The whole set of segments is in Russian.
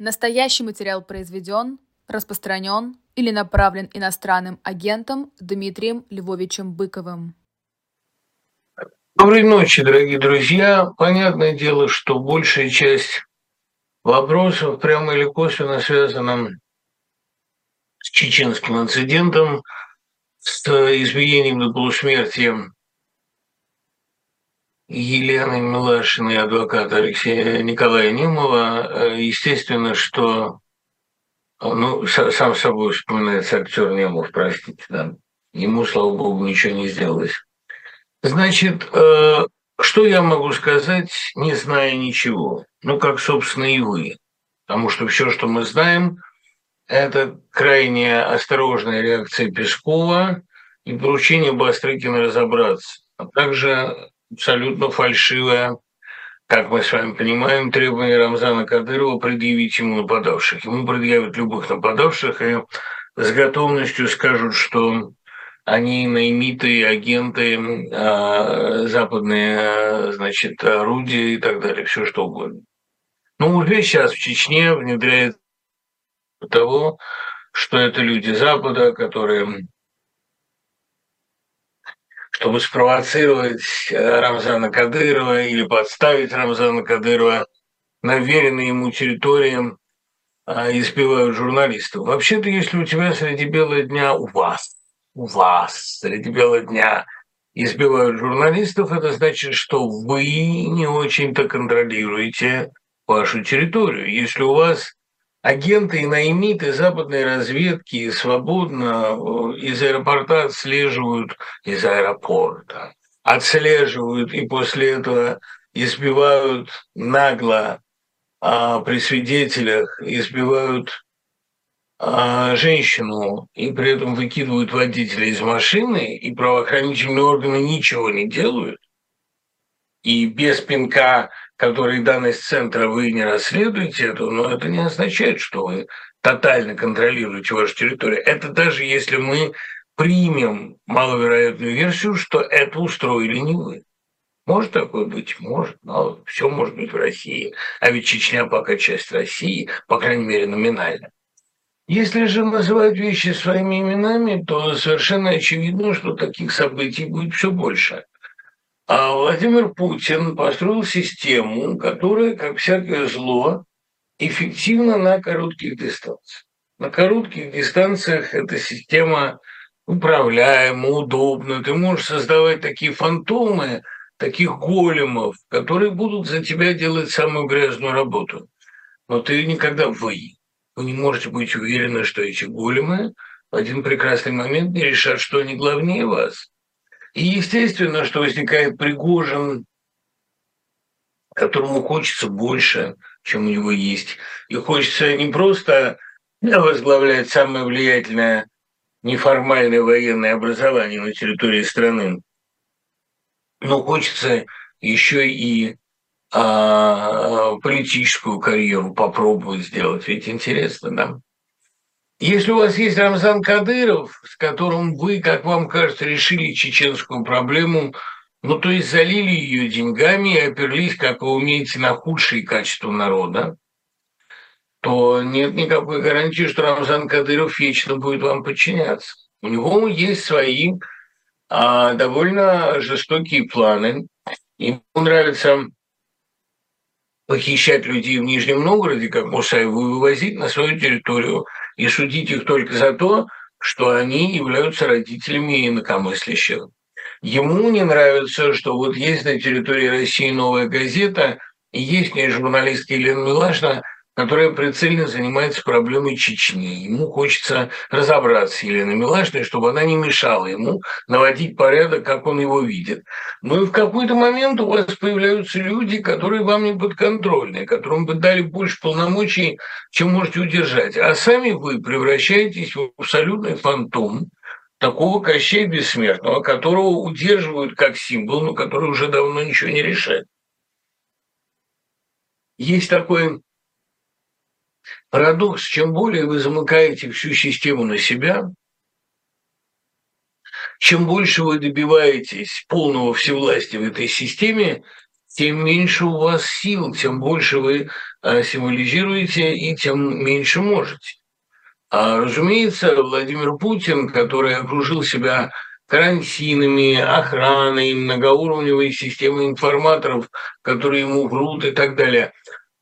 Настоящий материал произведен, распространен или направлен иностранным агентом Дмитрием Львовичем Быковым. Доброй ночи, дорогие друзья. Понятное дело, что большая часть вопросов прямо или косвенно связана с чеченским инцидентом, с избиением до полусмерти Елены Милашиной, адвоката Алексея Николая Немова. Естественно, что ну, сам собой вспоминается актер Немов, простите, да. Ему, слава богу, ничего не сделалось. Значит, э, что я могу сказать, не зная ничего? Ну, как, собственно, и вы. Потому что все, что мы знаем, это крайне осторожная реакция Пескова и поручение Бастрыкина разобраться, а также абсолютно фальшивое, как мы с вами понимаем, требование Рамзана Кадырова предъявить ему нападавших. Ему предъявят любых нападавших и с готовностью скажут, что они наймиты, агенты, а, западные, а, значит, орудия и так далее, все что угодно. Но уже сейчас в Чечне внедряется того, что это люди Запада, которые чтобы спровоцировать э, Рамзана Кадырова или подставить Рамзана Кадырова на веренной ему территории а, избивают журналистов. Вообще-то, если у тебя среди бела дня, у вас, у вас среди бела дня избивают журналистов, это значит, что вы не очень-то контролируете вашу территорию. Если у вас агенты и наймиты западной разведки свободно э, из аэропорта отслеживают, из аэропорта, отслеживают и после этого избивают нагло а, при свидетелях, избивают а, женщину и при этом выкидывают водителя из машины, и правоохранительные органы ничего не делают, и без пинка который дан из центра, вы не расследуете это, но это не означает, что вы тотально контролируете вашу территорию. Это даже если мы примем маловероятную версию, что это устроили не вы. Может такое быть? Может. Но все может быть в России. А ведь Чечня пока часть России, по крайней мере, номинально. Если же называть вещи своими именами, то совершенно очевидно, что таких событий будет все больше – а Владимир Путин построил систему, которая, как всякое зло, эффективна на коротких дистанциях. На коротких дистанциях эта система управляема, удобна. Ты можешь создавать такие фантомы, таких големов, которые будут за тебя делать самую грязную работу. Но ты никогда вы. Вы не можете быть уверены, что эти големы в один прекрасный момент не решат, что они главнее вас. И естественно, что возникает Пригожин, которому хочется больше, чем у него есть. И хочется не просто возглавлять самое влиятельное неформальное военное образование на территории страны, но хочется еще и а, политическую карьеру попробовать сделать. Ведь интересно, да? Если у вас есть Рамзан Кадыров, с которым вы, как вам кажется, решили чеченскую проблему, ну, то есть залили ее деньгами и оперлись, как вы умеете, на худшие качества народа, то нет никакой гарантии, что Рамзан Кадыров вечно будет вам подчиняться. У него есть свои а, довольно жестокие планы. Ему нравится похищать людей в Нижнем Новгороде, как Мусаеву, и вывозить на свою территорию – и судить их только за то, что они являются родителями инакомыслящих. Ему не нравится, что вот есть на территории России новая газета, и есть в ней журналистка Елена Милашина, которая прицельно занимается проблемой Чечни. Ему хочется разобраться с Еленой Милашиной, чтобы она не мешала ему наводить порядок, как он его видит. Но и в какой-то момент у вас появляются люди, которые вам не подконтрольны, которым бы дали больше полномочий, чем можете удержать. А сами вы превращаетесь в абсолютный фантом, такого Кощея Бессмертного, которого удерживают как символ, но который уже давно ничего не решает. Есть такой Парадокс, чем более вы замыкаете всю систему на себя, чем больше вы добиваетесь полного всевластия в этой системе, тем меньше у вас сил, тем больше вы э, символизируете и тем меньше можете. А, разумеется, Владимир Путин, который окружил себя карантинами, охраной, многоуровневой системой информаторов, которые ему врут и так далее,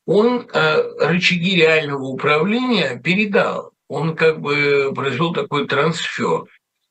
он э, рычаги реального управления передал. Он как бы произвел такой трансфер.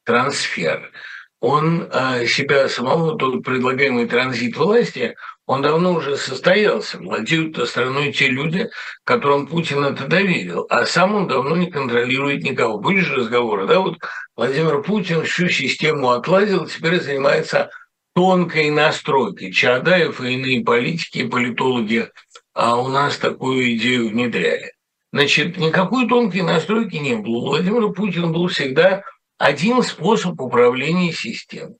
трансфер. Он э, себя самого, тот предлагаемый транзит власти, он давно уже состоялся. Владеют страной те люди, которым Путин это доверил. А сам он давно не контролирует никого. Были же разговоры, да, вот Владимир Путин всю систему отлазил, теперь занимается тонкой настройкой. Чадаев и иные политики политологи а у нас такую идею внедряли. Значит, никакой тонкой настройки не было. У Владимира Путина был всегда один способ управления системой.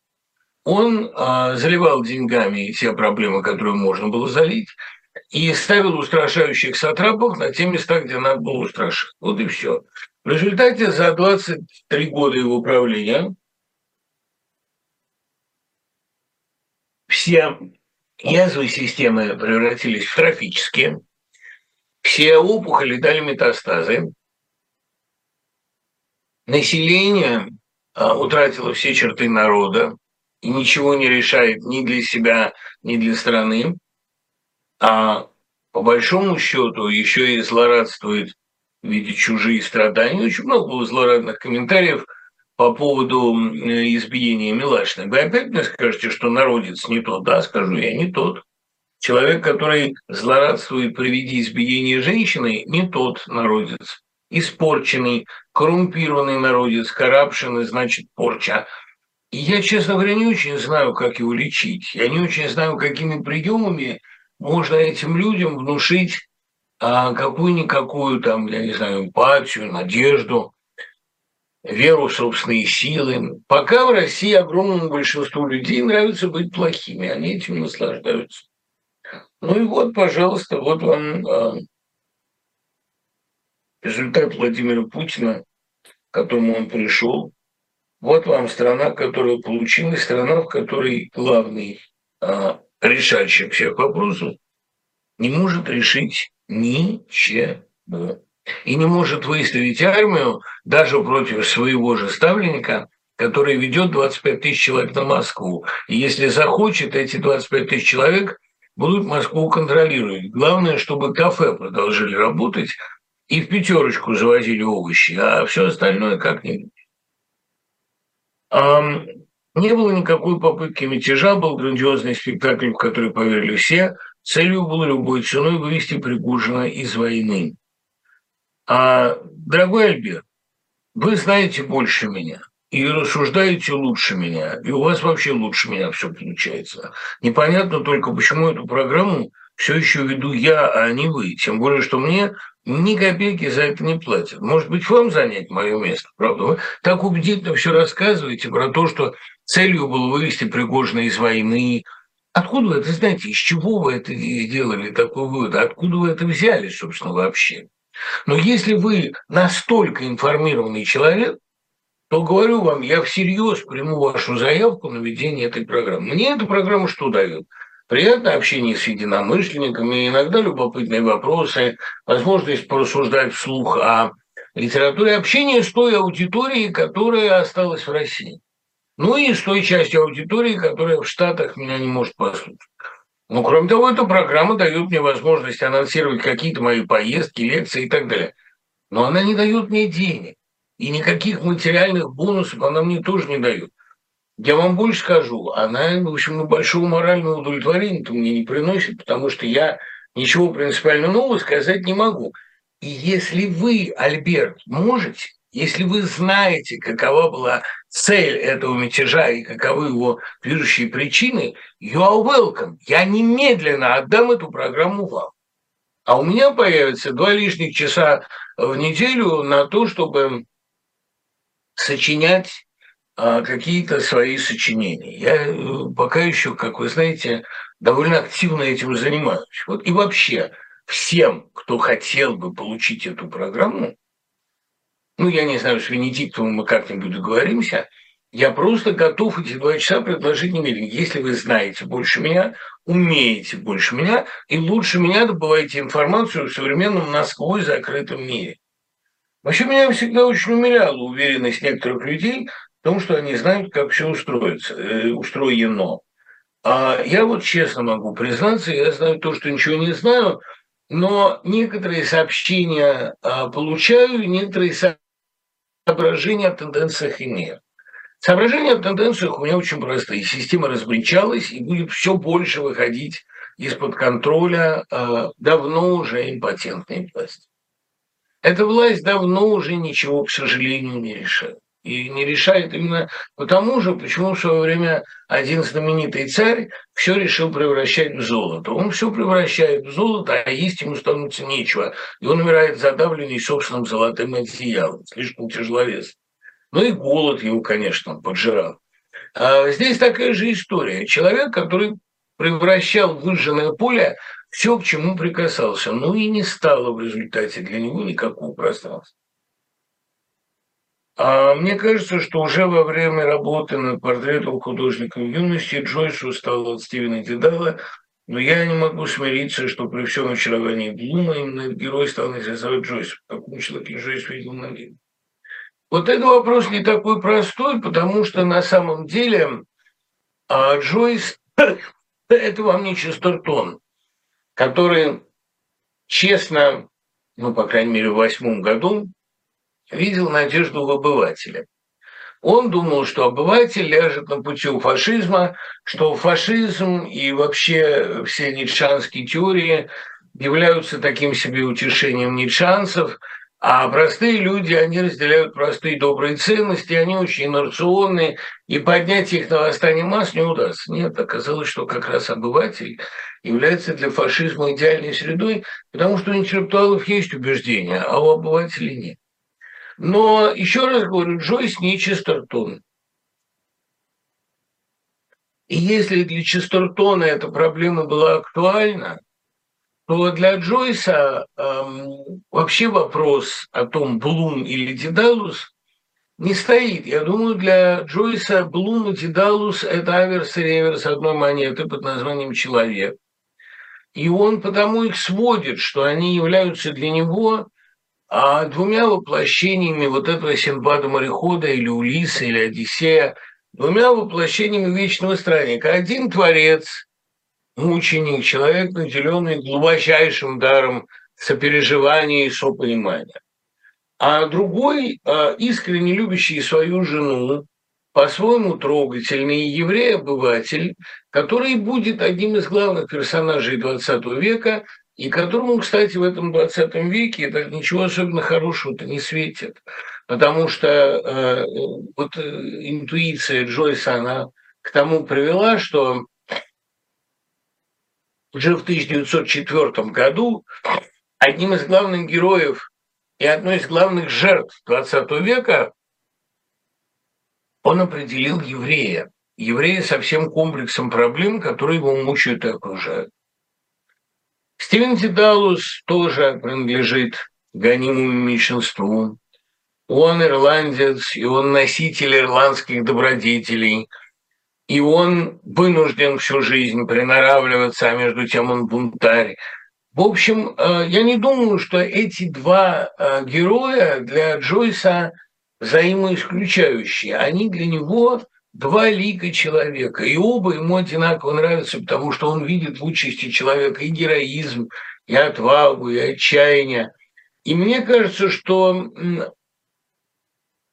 Он э, заливал деньгами те проблемы, которые можно было залить, и ставил устрашающих сатрапов на те места, где надо было устрашить. Вот и все. В результате за 23 года его правления все Язвы системы превратились в трофические, все опухоли дали метастазы, население а, утратило все черты народа и ничего не решает ни для себя, ни для страны, а по большому счету еще и злорадствует в виде чужие страдания. Очень много было злорадных комментариев по поводу избиения Милашиной. Вы опять мне скажете, что народец не тот. Да, скажу я, не тот. Человек, который злорадствует при виде избиения женщины, не тот народец. Испорченный, коррумпированный народец, коррупшн, значит порча. И я, честно говоря, не очень знаю, как его лечить. Я не очень знаю, какими приемами можно этим людям внушить а, какую-никакую там, я не знаю, эмпатию, надежду веру в собственные силы. Пока в России огромному большинству людей нравится быть плохими, они этим наслаждаются. Ну и вот, пожалуйста, вот вам э, результат Владимира Путина, к которому он пришел. Вот вам страна, которая получилась, страна, в которой главный э, решающий всех вопросов не может решить ничего и не может выставить армию даже против своего же ставленника, который ведет 25 тысяч человек на Москву. И если захочет, эти 25 тысяч человек будут Москву контролировать. Главное, чтобы кафе продолжили работать и в пятерочку завозили овощи, а все остальное как-нибудь. Не было никакой попытки мятежа, был грандиозный спектакль, в который поверили все. Целью было любой ценой вывести Пригожина из войны. А, дорогой Альберт, вы знаете больше меня и рассуждаете лучше меня, и у вас вообще лучше меня все получается. Непонятно только, почему эту программу все еще веду я, а не вы. Тем более, что мне ни копейки за это не платят. Может быть, вам занять мое место, правда? Вы так убедительно все рассказываете про то, что целью было вывести Пригожина из войны. Откуда вы это знаете? Из чего вы это сделали, такой вывод? Откуда вы это взяли, собственно, вообще? Но если вы настолько информированный человек, то говорю вам, я всерьез приму вашу заявку на ведение этой программы. Мне эта программа что дает? Приятное общение с единомышленниками, иногда любопытные вопросы, возможность порассуждать вслух о литературе, общение с той аудиторией, которая осталась в России. Ну и с той частью аудитории, которая в Штатах меня не может послушать. Ну, кроме того, эта программа дает мне возможность анонсировать какие-то мои поездки, лекции и так далее. Но она не дает мне денег. И никаких материальных бонусов она мне тоже не дает. Я вам больше скажу, она, в общем, большого морального удовлетворения мне не приносит, потому что я ничего принципиально нового сказать не могу. И если вы, Альберт, можете, если вы знаете, какова была цель этого мятежа и каковы его движущие причины, you are welcome. Я немедленно отдам эту программу вам. А у меня появится два лишних часа в неделю на то, чтобы сочинять а, какие-то свои сочинения. Я э, пока еще, как вы знаете, довольно активно этим занимаюсь. Вот и вообще всем, кто хотел бы получить эту программу, ну, я не знаю, с Венедиктовым мы как-нибудь договоримся, Я просто готов эти два часа предложить немедленно. Если вы знаете больше меня, умеете больше меня и лучше меня добываете информацию в современном насквозь закрытом мире. Вообще меня всегда очень умиляла уверенность некоторых людей в том, что они знают, как все устроится, э, устроено. А я вот честно могу признаться, я знаю то, что ничего не знаю, но некоторые сообщения а, получаю, некоторые соображения о тенденциях имею. Соображения о тенденциях у меня очень простые. Система размельчалась и будет все больше выходить из-под контроля э, давно уже импотентной власти. Эта власть давно уже ничего, к сожалению, не решает. И не решает именно потому же, почему в свое время один знаменитый царь все решил превращать в золото. Он все превращает в золото, а есть ему становится нечего. И он умирает задавленный собственным золотым одеялом, слишком тяжеловес. Ну и голод его, конечно, поджирал. А здесь такая же история. Человек, который превращал выжженное поле все, к чему прикасался, ну и не стало в результате для него никакого пространства. А мне кажется, что уже во время работы над портретом художника в юности Джойс устал от Стивена Дедала, но я не могу смириться, что при всем очаровании Блума именно герой стал интересовать Джойс. Какому человеку Джойс видел на виде. Вот этот вопрос не такой простой, потому что на самом деле а Джойс – это вам не Честертон, который честно, ну, по крайней мере, в восьмом году видел надежду в обывателе. Он думал, что обыватель ляжет на пути у фашизма, что фашизм и вообще все ницшанские теории являются таким себе утешением ницшанцев – а простые люди, они разделяют простые добрые ценности, они очень инерционные, и поднять их на восстание масс не удастся. Нет, оказалось, что как раз обыватель является для фашизма идеальной средой, потому что у интеллектуалов есть убеждения, а у обывателей нет. Но еще раз говорю, Джойс не Честертон. И если для Честертона эта проблема была актуальна, то для Джойса эм, вообще вопрос о том, Блум или Дедалус, не стоит. Я думаю, для Джойса Блум и Дедалус – это аверс и реверс одной монеты под названием «человек». И он потому их сводит, что они являются для него а, двумя воплощениями вот этого Синбада морехода или Улиса или Одиссея, двумя воплощениями вечного странника. Один творец, мученик, человек, наделенный глубочайшим даром сопереживания и сопонимания. А другой, а, искренне любящий свою жену, по-своему трогательный еврей-обыватель, который будет одним из главных персонажей XX века, и которому, кстати, в этом 20 веке это ничего особенно хорошего-то не светит, потому что э, вот э, интуиция Джойса, она к тому привела, что уже в 1904 году одним из главных героев и одной из главных жертв XX века он определил еврея. Еврея со всем комплексом проблем, которые его мучают и окружают. Стивен Дедалус тоже принадлежит гонимому меньшинству. Он ирландец, и он носитель ирландских добродетелей – и он вынужден всю жизнь приноравливаться, а между тем он бунтарь. В общем, э, я не думаю, что эти два э, героя для Джойса взаимоисключающие. Они для него два лика человека, и оба ему одинаково нравятся, потому что он видит в участи человека и героизм, и отвагу, и отчаяние. И мне кажется, что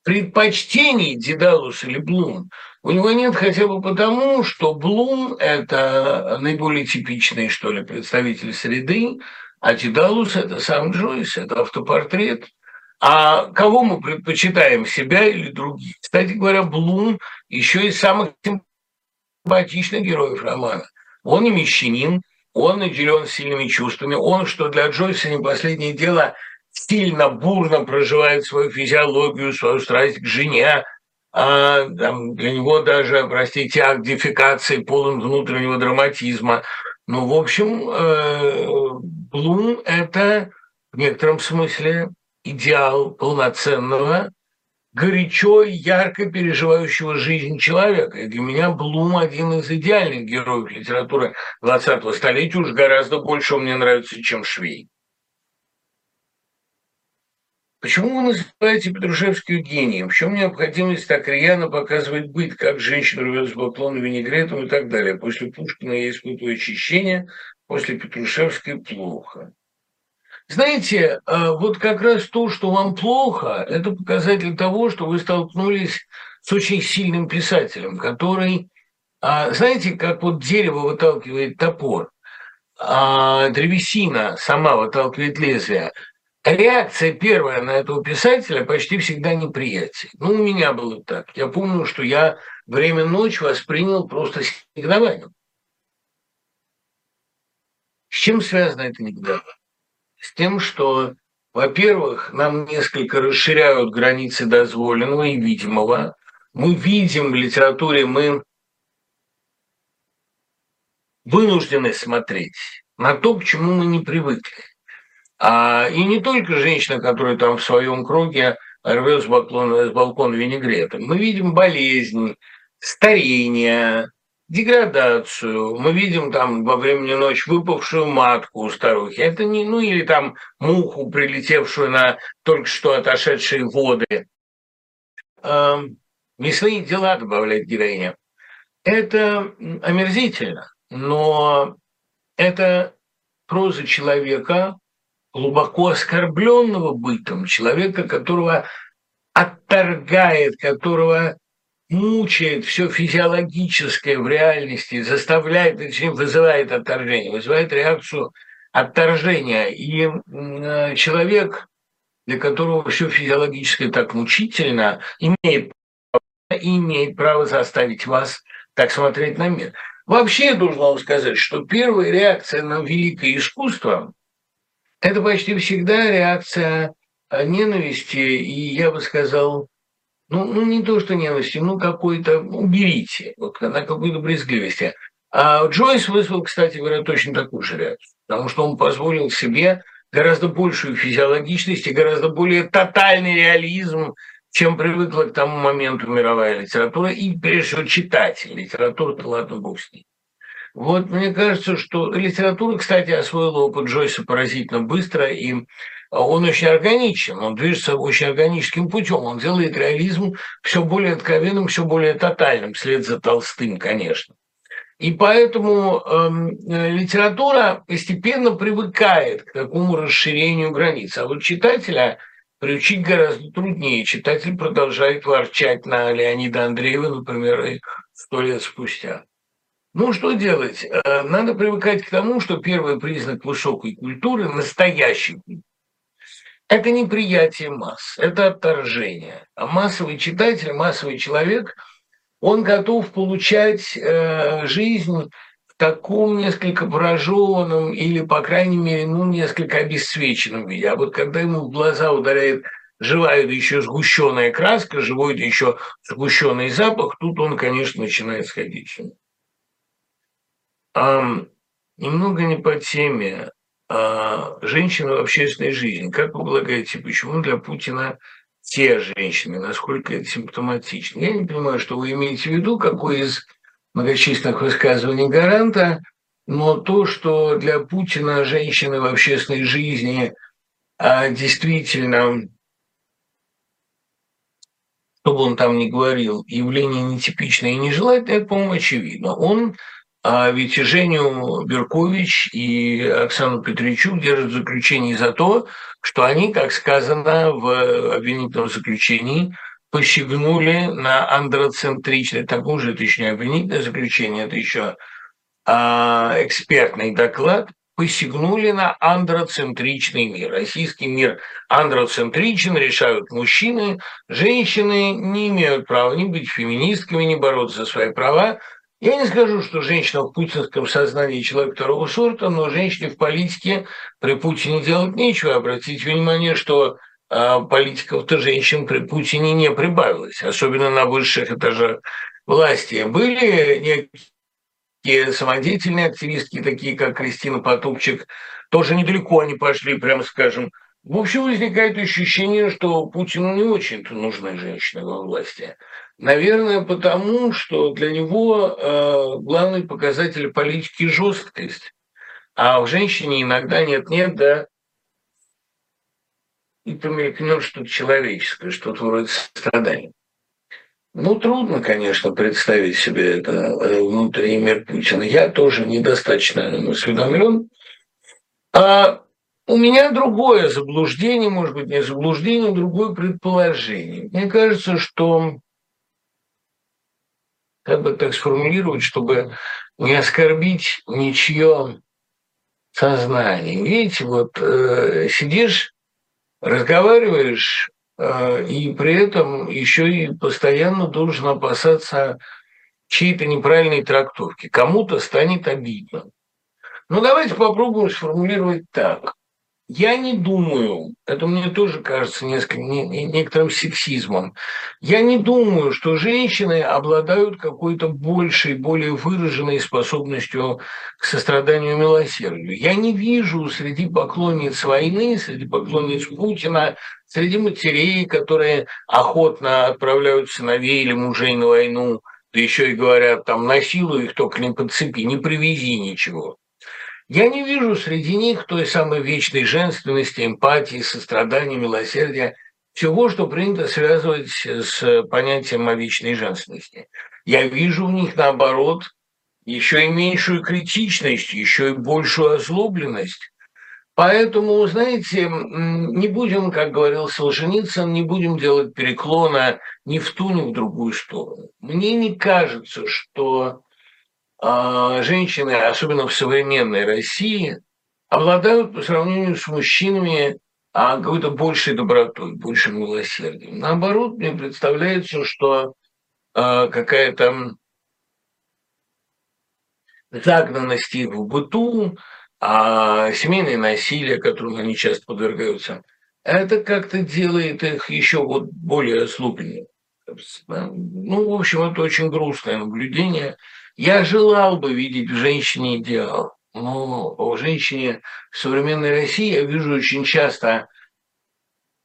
предпочтений Дедалус или Блум у него нет хотя бы потому, что Блум – это наиболее типичный, что ли, представитель среды, а Дедалус – это сам Джойс, это автопортрет. А кого мы предпочитаем, себя или других? Кстати говоря, Блум еще из самых симпатичных героев романа. Он не мещанин, он наделен сильными чувствами, он, что для Джойса не последнее дело – сильно бурно проживает свою физиологию, свою страсть к жене, а, там, для него даже, простите, акт дефекации полон внутреннего драматизма. Ну, в общем, э, Блум – это в некотором смысле идеал полноценного горячо и ярко переживающего жизнь человека. И для меня Блум один из идеальных героев литературы 20-го столетия, уж гораздо больше он мне нравится, чем Швей. Почему вы называете Петрушевскую гением? В чем необходимость так рьяно показывать быт, как женщина рвет с баклона винегретом и так далее? После Пушкина я испытываю очищение, после Петрушевской плохо. Знаете, э, вот как раз то, что вам плохо, это показатель того, что вы столкнулись с очень сильным писателем, который, а, знаете, как вот дерево выталкивает топор, а древесина сама выталкивает лезвие – реакция первая на этого писателя почти всегда неприятие. Ну, у меня было так. Я помню, что я время ночь воспринял просто с негодованием. С чем связано это негодование? С тем, что, во-первых, нам несколько расширяют границы дозволенного и видимого. Мы видим в литературе, мы вынуждены смотреть на то, к чему мы не привыкли. А, и не только женщина, которая там в своем круге рвет с балкона, с балкона винегретом. Мы видим болезни, старение, деградацию. Мы видим там во времени ночи выпавшую матку у старухи. Это не, ну или там муху, прилетевшую на только что отошедшие воды. Э, мясные дела добавляет героиня. Это омерзительно, но это проза человека, глубоко оскорбленного бытом, человека, которого отторгает, которого мучает все физиологическое в реальности, заставляет, точнее, вызывает отторжение, вызывает реакцию отторжения. И э, человек, для которого все физиологическое так мучительно, имеет право, имеет право заставить вас так смотреть на мир. Вообще, я должен вам сказать, что первая реакция на великое искусство это почти всегда реакция э, ненависти, и я бы сказал, ну, ну не то, что ненависти, ну какой-то, уберите, вот на какой-то брезгливости. А Джойс вызвал, кстати говоря, точно такую же реакцию, потому что он позволил себе гораздо большую физиологичность и гораздо более тотальный реализм, чем привыкла к тому моменту мировая литература и, прежде всего, читатель. Литература-то, ладно, бог с ней. Вот мне кажется, что литература, кстати, освоила опыт Джойса поразительно быстро, и он очень органичен, он движется очень органическим путем, он делает реализм все более откровенным, все более тотальным, вслед за Толстым, конечно. И поэтому э, литература постепенно привыкает к такому расширению границ. А вот читателя приучить гораздо труднее. Читатель продолжает ворчать на Леонида Андреева, например, и сто лет спустя. Ну, что делать? Э, надо привыкать к тому, что первый признак высокой культуры, настоящей это неприятие масс, это отторжение. А массовый читатель, массовый человек, он готов получать э, жизнь в таком несколько пораженном или, по крайней мере, ну, несколько обесцвеченном виде. А вот когда ему в глаза ударяет живая да еще сгущенная краска, живой да еще сгущенный запах, тут он, конечно, начинает сходить. А, немного не по теме. А, женщины в общественной жизни. Как вы полагаете, почему для Путина те женщины, насколько это симптоматично? Я не понимаю, что вы имеете в виду, какой из многочисленных высказываний гаранта, но то, что для Путина женщины в общественной жизни а, действительно, что бы он там ни говорил, явление нетипичное и нежелательное, по-моему, очевидно. Он а ведь Женю Беркович и Оксану Петричук держат в заключении за то, что они, как сказано в обвинительном заключении, посягнули на андроцентричное, так уже это еще не обвинительное заключение, это еще а, экспертный доклад, посягнули на андроцентричный мир. Российский мир андроцентричен, решают мужчины, женщины не имеют права ни быть феминистками, ни бороться за свои права, я не скажу, что женщина в путинском сознании человек второго сорта, но женщине в политике при Путине делать нечего. Обратите внимание, что э, политиков-то женщин при Путине не прибавилось, особенно на высших этажах власти. Были некие самодеятельные активистки, такие как Кристина Потупчик, тоже недалеко они пошли, прямо скажем, В общем, возникает ощущение, что Путину не очень-то нужны женщины во власти. Наверное, потому что для него э, главный показатель политики – жесткость. А в женщине иногда нет-нет, да, и помелькнет что-то человеческое, что-то вроде страдания. Ну, трудно, конечно, представить себе это э, внутренний мир Путина. Я тоже недостаточно осведомлен. А у меня другое заблуждение, может быть, не заблуждение, а другое предположение. Мне кажется, что, как бы так сформулировать, чтобы не оскорбить ничье сознание. Видите, вот э, сидишь, разговариваешь, э, и при этом еще и постоянно должен опасаться чьей-то неправильной трактовки. Кому-то станет обидно. Ну, давайте попробуем сформулировать так. Я не думаю, это мне тоже кажется несколько, не, не, некоторым сексизмом, я не думаю, что женщины обладают какой-то большей, более выраженной способностью к состраданию и милосердию. Я не вижу среди поклонниц войны, среди поклонниц Путина, среди матерей, которые охотно отправляют сыновей или мужей на войну, да еще и говорят, там, насилуй их, только не подцепи, не привези ничего. Я не вижу среди них той самой вечной женственности, эмпатии, сострадания, милосердия, всего, что принято связывать с понятием о вечной женственности. Я вижу в них, наоборот, еще и меньшую критичность, еще и большую озлобленность. Поэтому, знаете, не будем, как говорил Солженицын, не будем делать переклона ни в ту, ни в другую сторону. Мне не кажется, что женщины, особенно в современной России, обладают по сравнению с мужчинами а, какой-то большей добротой, большим милосердием. Наоборот, мне представляется, что а, какая-то загнанность их в быту, а семейное насилие, которому они часто подвергаются, это как-то делает их еще вот более ослабленными. Ну, в общем, это очень грустное наблюдение – я желал бы видеть в женщине идеал, но в женщине в современной России я вижу очень часто,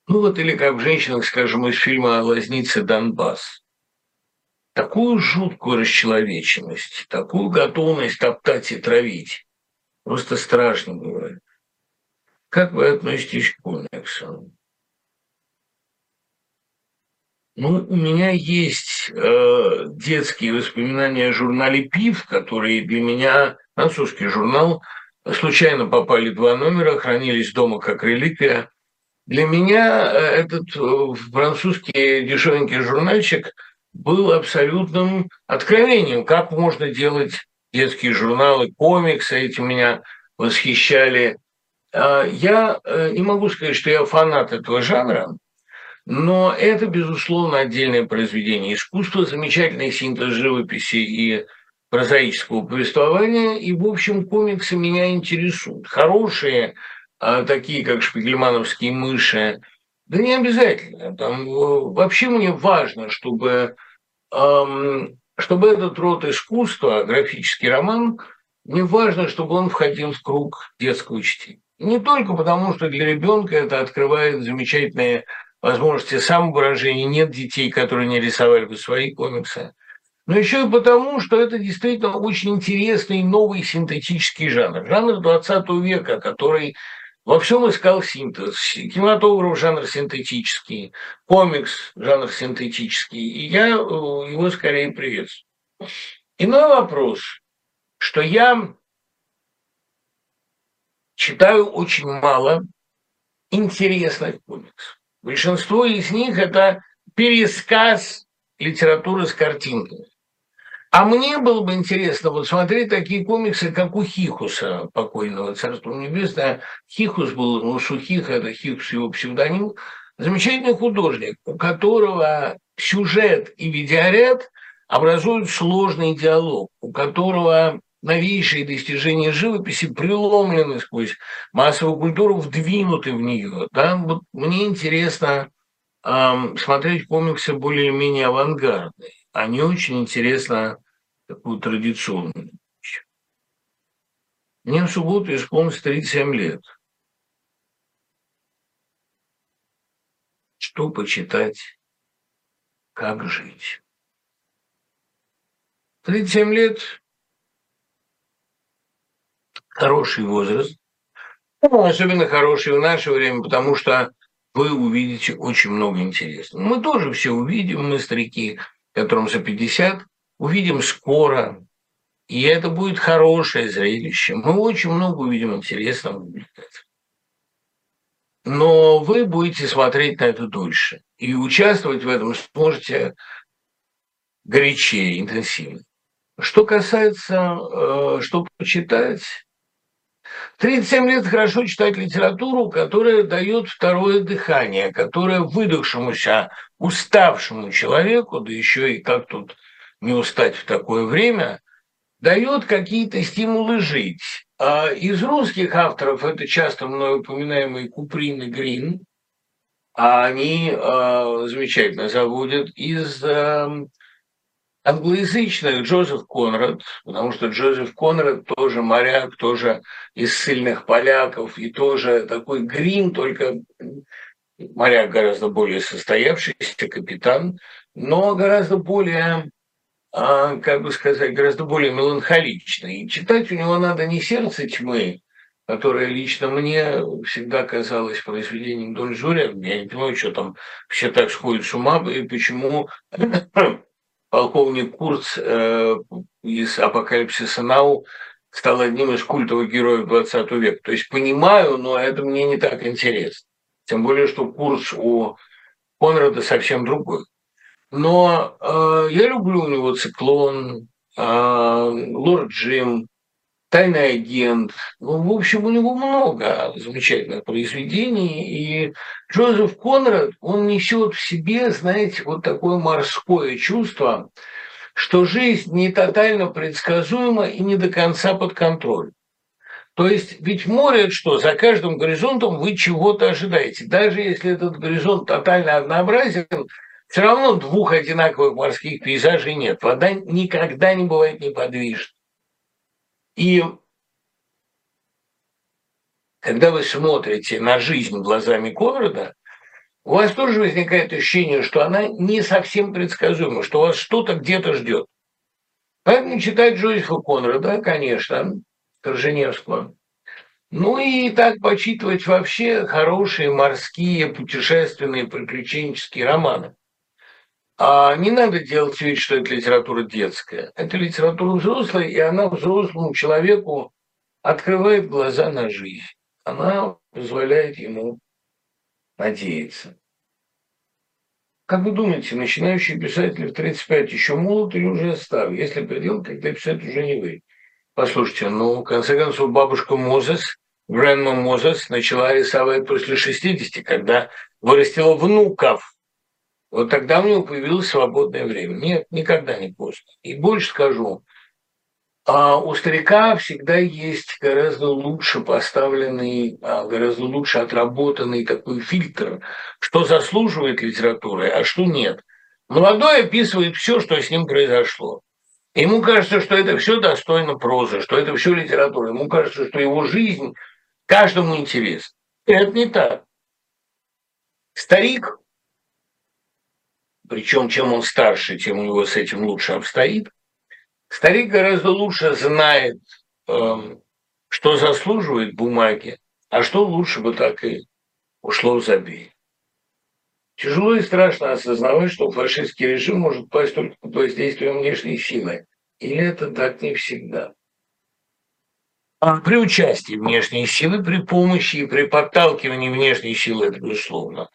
ну вот или как в женщинах, скажем, из фильма «Лазница Донбасс», такую жуткую расчеловеченность, такую готовность топтать и травить. Просто страшно бывает. Как вы относитесь к комиксам? Ну, у меня есть э, детские воспоминания о журнале «Пив», который для меня, французский журнал, случайно попали два номера, хранились дома как реликвия. Для меня э, этот э, французский дешевенький журнальчик был абсолютным откровением, как можно делать детские журналы, комиксы, эти меня восхищали. А я э, не могу сказать, что я фанат этого жанра, но это, безусловно, отдельное произведение искусства, замечательный синтез живописи и прозаического повествования. И, в общем, комиксы меня интересуют. Хорошие, а, такие как шпигельмановские мыши, да не обязательно. Там, э, вообще мне важно, чтобы, эм, чтобы этот род искусства, графический роман, мне важно, чтобы он входил в круг детского чтения. Не только потому, что для ребенка это открывает замечательные возможности самовыражения, нет детей, которые не рисовали бы свои комиксы. Но еще и потому, что это действительно очень интересный новый синтетический жанр. Жанр 20 века, который во всем искал синтез. Кинематограф – жанр синтетический, комикс – жанр синтетический. И я э, его скорее приветствую. Иной вопрос, что я читаю очень мало интересных комиксов. Большинство из них – это пересказ литературы с картинками. А мне было бы интересно вот смотреть такие комиксы, как у Хихуса, покойного Царства Небесное. Хихус был, ну, Шухиха – это Хихус его псевдоним. Замечательный художник, у которого сюжет и видеоряд образуют сложный диалог, у которого новейшие достижения живописи преломлены сквозь массовую культуру, вдвинуты в нее. Да? Вот мне интересно эм, смотреть комиксы более-менее авангардные, а не очень интересно такую традиционную. Мне в субботу исполнится 37 лет. что почитать, как жить. 37 лет – хороший возраст. Ну, особенно хороший в наше время, потому что вы увидите очень много интересного. Мы тоже все увидим, мы старики, которым за 50, увидим скоро, и это будет хорошее зрелище. Мы очень много увидим интересного Но вы будете смотреть на это дольше. И участвовать в этом сможете горячее, интенсивно. Что касается, э, что почитать, 37 лет хорошо читать литературу, которая дает второе дыхание, которая выдохшемуся, уставшему человеку, да еще и как тут не устать в такое время, дает какие-то стимулы жить. А из русских авторов это часто мной упоминаемый Куприн и Грин, а они э, замечательно заводят из э, англоязычных Джозеф Конрад, потому что Джозеф Конрад тоже моряк, тоже из сильных поляков, и тоже такой Грин, только моряк гораздо более состоявшийся, капитан, но гораздо более а, как бы сказать, гораздо более меланхоличный. И читать у него надо не «Сердце тьмы», которое лично мне всегда казалось произведением Дон Жюля. Я не понимаю, что там все так сходят с ума, и почему полковник Курц э, из «Апокалипсиса Нау» стал одним из культовых героев 20 века. То есть понимаю, но это мне не так интересно. Тем более, что Курц у Конрада совсем другой. Но э, я люблю у него «Циклон», э, «Лорд Джим», «Тайный агент». Ну, в общем, у него много замечательных произведений. И Джозеф Конрад, он несет в себе, знаете, вот такое морское чувство, что жизнь не тотально предсказуема и не до конца под контролем. То есть ведь море что? За каждым горизонтом вы чего-то ожидаете. Даже если этот горизонт тотально однообразен, все равно двух одинаковых морских пейзажей нет. Вода никогда не бывает неподвижна. И когда вы смотрите на жизнь глазами города, у вас тоже возникает ощущение, что она не совсем предсказуема, что вас что-то где-то ждет. Поэтому читать Джозефа Конрада, конечно, Корженевского. Ну и так почитывать вообще хорошие морские путешественные приключенческие романы. А не надо делать вид, что это литература детская. Это литература взрослая, и она взрослому человеку открывает глаза на жизнь. Она позволяет ему надеяться. Как вы думаете, начинающий писатель в 35 еще молод или уже стар? Если предел, когда писать уже не вы. Послушайте, ну, в конце концов, бабушка Мозес, Грэнма Мозес, начала рисовать после 60, когда вырастила внуков. Вот тогда у него появилось свободное время. Нет, никогда не поздно. И больше скажу, а у старика всегда есть гораздо лучше поставленный, а, гораздо лучше отработанный такой фильтр, что заслуживает литературы, а что нет. Молодой описывает все, что с ним произошло. Ему кажется, что это все достойно прозы, что это все литература. Ему кажется, что его жизнь каждому интересна. Это не так. Старик причем чем он старше, тем у него с этим лучше обстоит. Старик гораздо лучше знает, эм, что заслуживает бумаги, а что лучше бы так и ушло в забей. Тяжело и страшно осознавать, что фашистский режим может пасть только под воздействием внешней силы. Или это так не всегда? А при участии внешней силы, при помощи и при подталкивании внешней силы, это безусловно.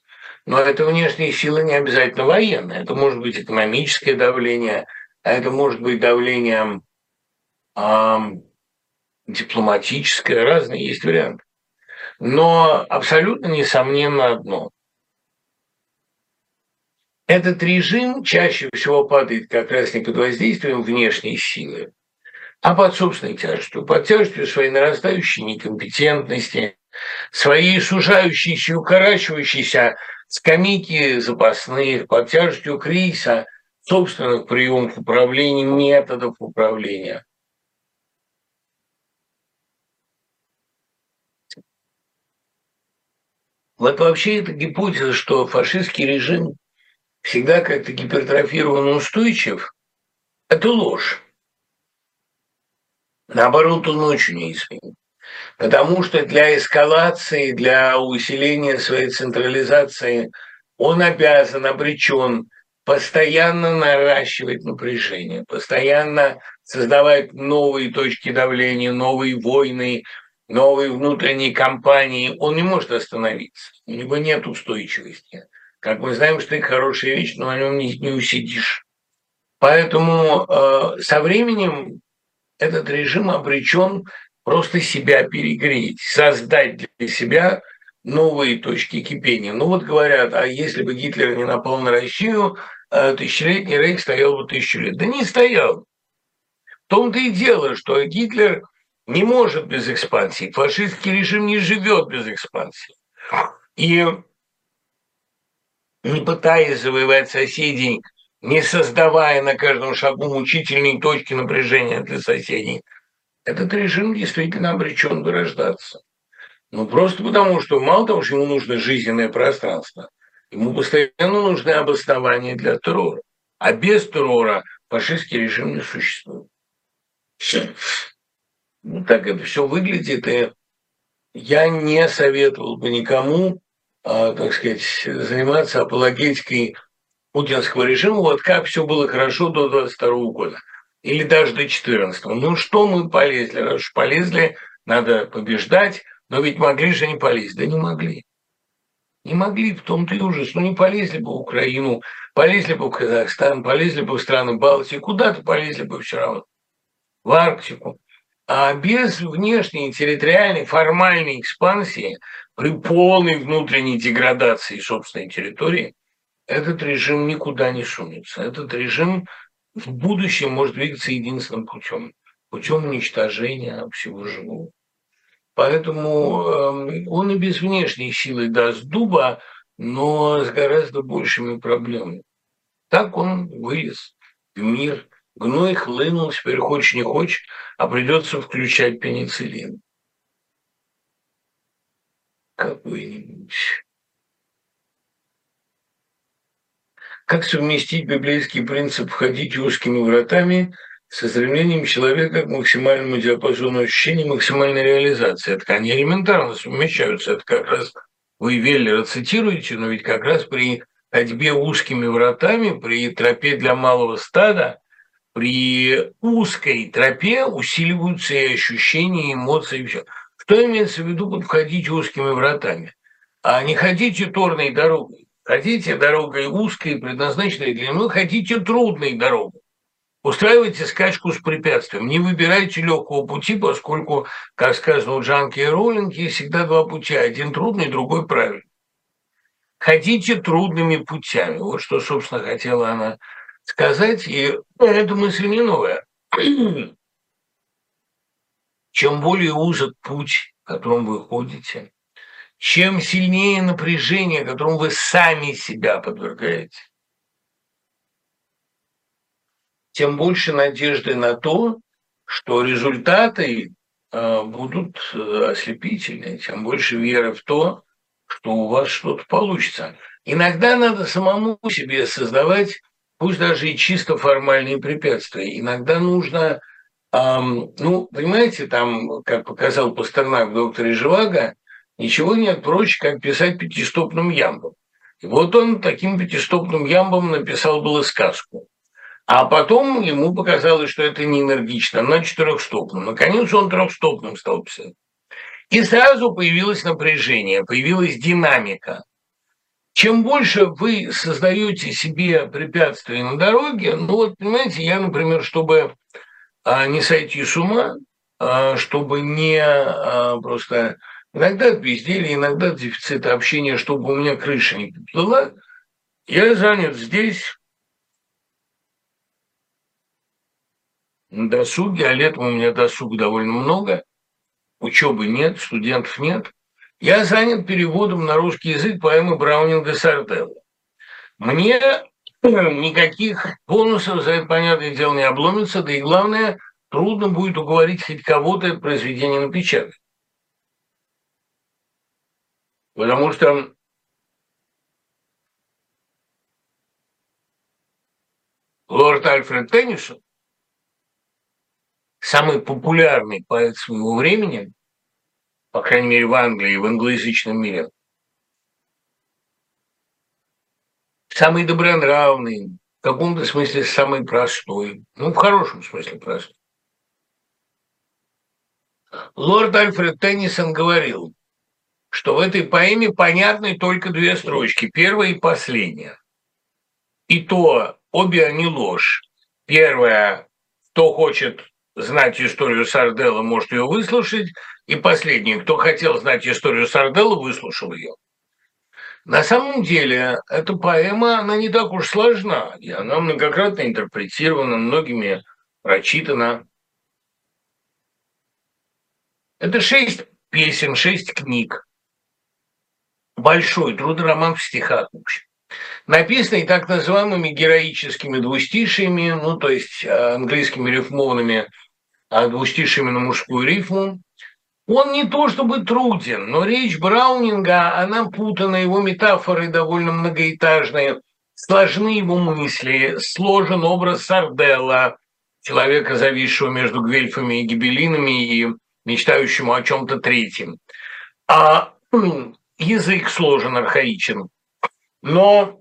Но это внешние силы не обязательно военные. Это может быть экономическое давление, а это может быть давление э, дипломатическое, разные есть варианты. Но абсолютно несомненно одно. Этот режим чаще всего падает как раз не под воздействием внешней силы, а под собственной тяжестью, под тяжестью своей нарастающей некомпетентности, своей сужающейся, укорачивающейся скамейки запасных, под тяжестью кризиса собственных приемов управления, методов управления. Вот вообще эта гипотеза, что фашистский режим всегда как-то гипертрофирован устойчив, это ложь. Наоборот, он очень неизменен. Потому что для эскалации, для усиления своей централизации он обязан, обречен постоянно наращивать напряжение, постоянно создавать новые точки давления, новые войны, новые внутренние кампании. Он не может остановиться. У него нет устойчивости. Как мы знаем, что это хорошая вещь, но на нем не, не усидишь. Поэтому э, со временем этот режим обречен просто себя перегреть, создать для себя новые точки кипения. Ну вот говорят, а если бы Гитлер не напал на Россию, э, тысячелетний рейх стоял бы тысячу лет. Да не стоял. В том-то и дело, что Гитлер не может без экспансии. Фашистский режим не живет без экспансии. И не пытаясь завоевать соседей, не создавая на каждом шагу мучительные точки напряжения для соседей, этот режим действительно обречен вырождаться. Ну, просто потому, что мало того, что ему нужно жизненное пространство, ему постоянно нужны обоснования для террора. А без террора фашистский режим не существует. Ну, так это все выглядит, и я не советовал бы никому, а, так сказать, заниматься апологетикой путинского режима, вот как все было хорошо до 22 года или даже до 14 Ну что мы полезли? Раз уж полезли, надо побеждать, но ведь могли же не полезть. Да не могли. Не могли, в том-то и ужас. Ну не полезли бы в Украину, полезли бы в Казахстан, полезли бы в страны Балтии, куда-то полезли бы все равно. В Арктику. А без внешней территориальной формальной экспансии при полной внутренней деградации собственной территории этот режим никуда не сунется. Этот режим в будущем может двигаться единственным путем, путем уничтожения всего живого. Поэтому э, он и без внешней силы даст дуба, но с гораздо большими проблемами. Так он вылез в мир. Гной хлынул, теперь хочешь не хочешь, а придется включать пенициллин. Какой-нибудь. Как совместить библейский принцип «входить узкими вратами» со стремлением человека к максимальному диапазону ощущений, максимальной реализации? Это они элементарно совмещаются. Это как раз вы Веллера цитируете, но ведь как раз при ходьбе узкими вратами, при тропе для малого стада, при узкой тропе усиливаются и ощущения, и эмоции, и все. Что имеется в виду под входить узкими вратами? А не ходите торной дорогой. Хотите дорогой узкой, предназначенной для него, хотите трудной дорогой. Устраивайте скачку с препятствием. Не выбирайте легкого пути, поскольку, как сказано у Джанки и Роллинг, есть всегда два пути. Один трудный, другой правильный. Ходите трудными путями. Вот что, собственно, хотела она сказать. И эта мысль не новая. Чем более узок путь, которым вы ходите, чем сильнее напряжение, которому вы сами себя подвергаете, тем больше надежды на то, что результаты э, будут э, ослепительные, тем больше веры в то, что у вас что-то получится. Иногда надо самому себе создавать, пусть даже и чисто формальные препятствия. Иногда нужно, эм, ну, понимаете, там, как показал Пастернак в «Докторе Живаго», ничего нет проще, как писать пятистопным ямбом. И вот он таким пятистопным ямбом написал было сказку. А потом ему показалось, что это не энергично, на четырехстопном. Наконец он трехстопным стал писать. И сразу появилось напряжение, появилась динамика. Чем больше вы создаете себе препятствия на дороге, ну вот, понимаете, я, например, чтобы а, не сойти с ума, а, чтобы не а, просто Иногда от безделия, иногда от дефицита общения, чтобы у меня крыша не поплыла. Я занят здесь, на досуге, а летом у меня досуг довольно много, учебы нет, студентов нет. Я занят переводом на русский язык поэмы Браунинга Сарделла. Мне никаких бонусов за это, понятное дело, не обломится, да и главное, трудно будет уговорить хоть кого-то это произведение напечатать. Потому что лорд Альфред Теннисон, самый популярный поэт своего времени, по крайней мере в Англии, и в англоязычном мире, самый добронравный, в каком-то смысле самый простой, ну, в хорошем смысле простой. Лорд Альфред Теннисон говорил – что в этой поэме понятны только две строчки, первая и последняя. И то обе они ложь. Первая, кто хочет знать историю Сарделла, может ее выслушать. И последнее, кто хотел знать историю Сарделла, выслушал ее. На самом деле, эта поэма, она не так уж сложна, и она многократно интерпретирована, многими прочитана. Это шесть песен, шесть книг. Большой труд, роман в стихах, в общем. Написанный так называемыми героическими двустишиями, ну, то есть э, английскими рифмованными а двустишиями на мужскую рифму. Он не то чтобы труден, но речь Браунинга, она путана, его метафоры довольно многоэтажные, сложны его мысли, сложен образ Сарделла, человека, зависшего между гвельфами и гибелинами и мечтающему о чем-то третьем. А язык сложен, архаичен. Но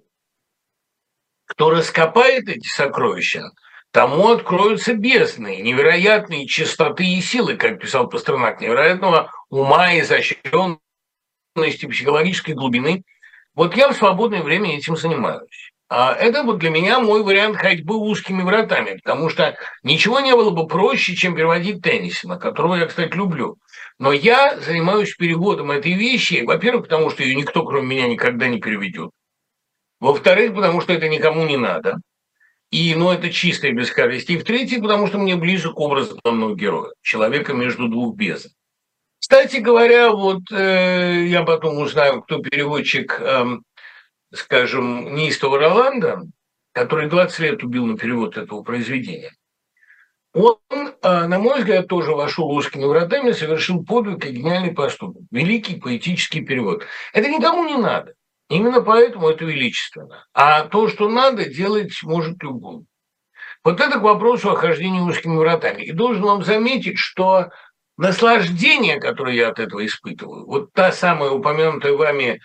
кто раскопает эти сокровища, тому откроются бездны, невероятные чистоты и силы, как писал Пастернак, невероятного ума, и изощренности, психологической глубины. Вот я в свободное время этим занимаюсь. А это вот для меня мой вариант ходьбы узкими вратами, потому что ничего не было бы проще, чем переводить Теннисона, которого я, кстати, люблю. Но я занимаюсь переводом этой вещи, во-первых, потому что ее никто, кроме меня, никогда не переведет. Во-вторых, потому что это никому не надо. И, ну, это чистая бескорыстие. И в-третьих, потому что мне ближе к образу главного героя, человека между двух бездн. Кстати говоря, вот э, я потом узнаю, кто переводчик, э, скажем, неистого Роланда, который 20 лет убил на перевод этого произведения. Он, э, на мой взгляд, тоже вошел узкими вратами, совершил подвиг и гениальный поступок. Великий поэтический перевод. Это никому не надо. Именно поэтому это величественно. А то, что надо, делать может любой. Вот это к вопросу о хождении узкими вратами. И должен вам заметить, что наслаждение, которое я от этого испытываю, вот та самая упомянутая вами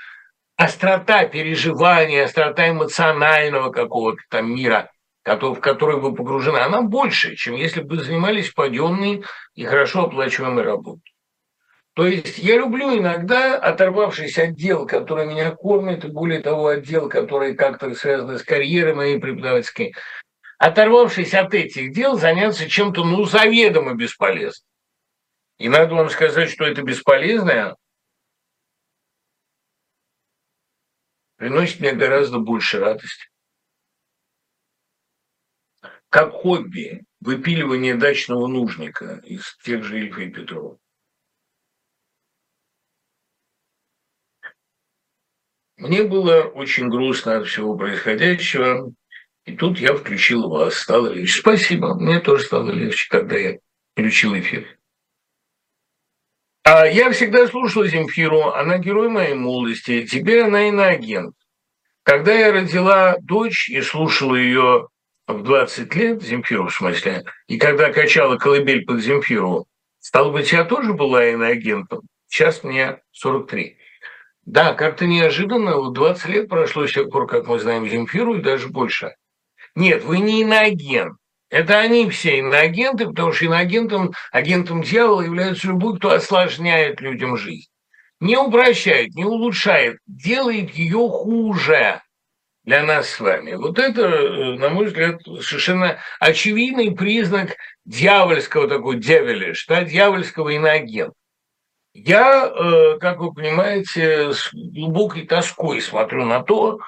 острота переживания, острота эмоционального какого-то там мира, в который вы погружены, она больше, чем если бы занимались паденной и хорошо оплачиваемой работой. То есть я люблю иногда, оторвавшись от дел, которые меня кормят, и более того, от дел, которые как-то связаны с карьерой моей преподавательской, оторвавшись от этих дел, заняться чем-то, ну, заведомо бесполезным. И надо вам сказать, что это бесполезное приносит мне гораздо больше радости. Как хобби выпиливание дачного нужника из тех же Ильфа и Петрова. Мне было очень грустно от всего происходящего, и тут я включил вас, стало легче. Спасибо, мне тоже стало легче, когда я включил эфир. А я всегда слушал Земфиру, она герой моей молодости, теперь она иноагент. Когда я родила дочь и слушала ее в 20 лет, Земфиру в смысле, и когда качала колыбель под Земфиру, стало быть, я тоже была иноагентом. Сейчас мне 43. Да, как-то неожиданно, вот 20 лет прошло с тех пор, как мы знаем Земфиру, и даже больше. Нет, вы не иноагент. Это они все иноагенты, потому что иноагентом, агентом дьявола является любой, кто осложняет людям жизнь. Не упрощает, не улучшает, делает ее хуже для нас с вами. Вот это, э, на мой взгляд, совершенно очевидный признак дьявольского такого дьяволиш, да, дьявольского иноагента. Я, э, как вы понимаете, с глубокой тоской смотрю на то,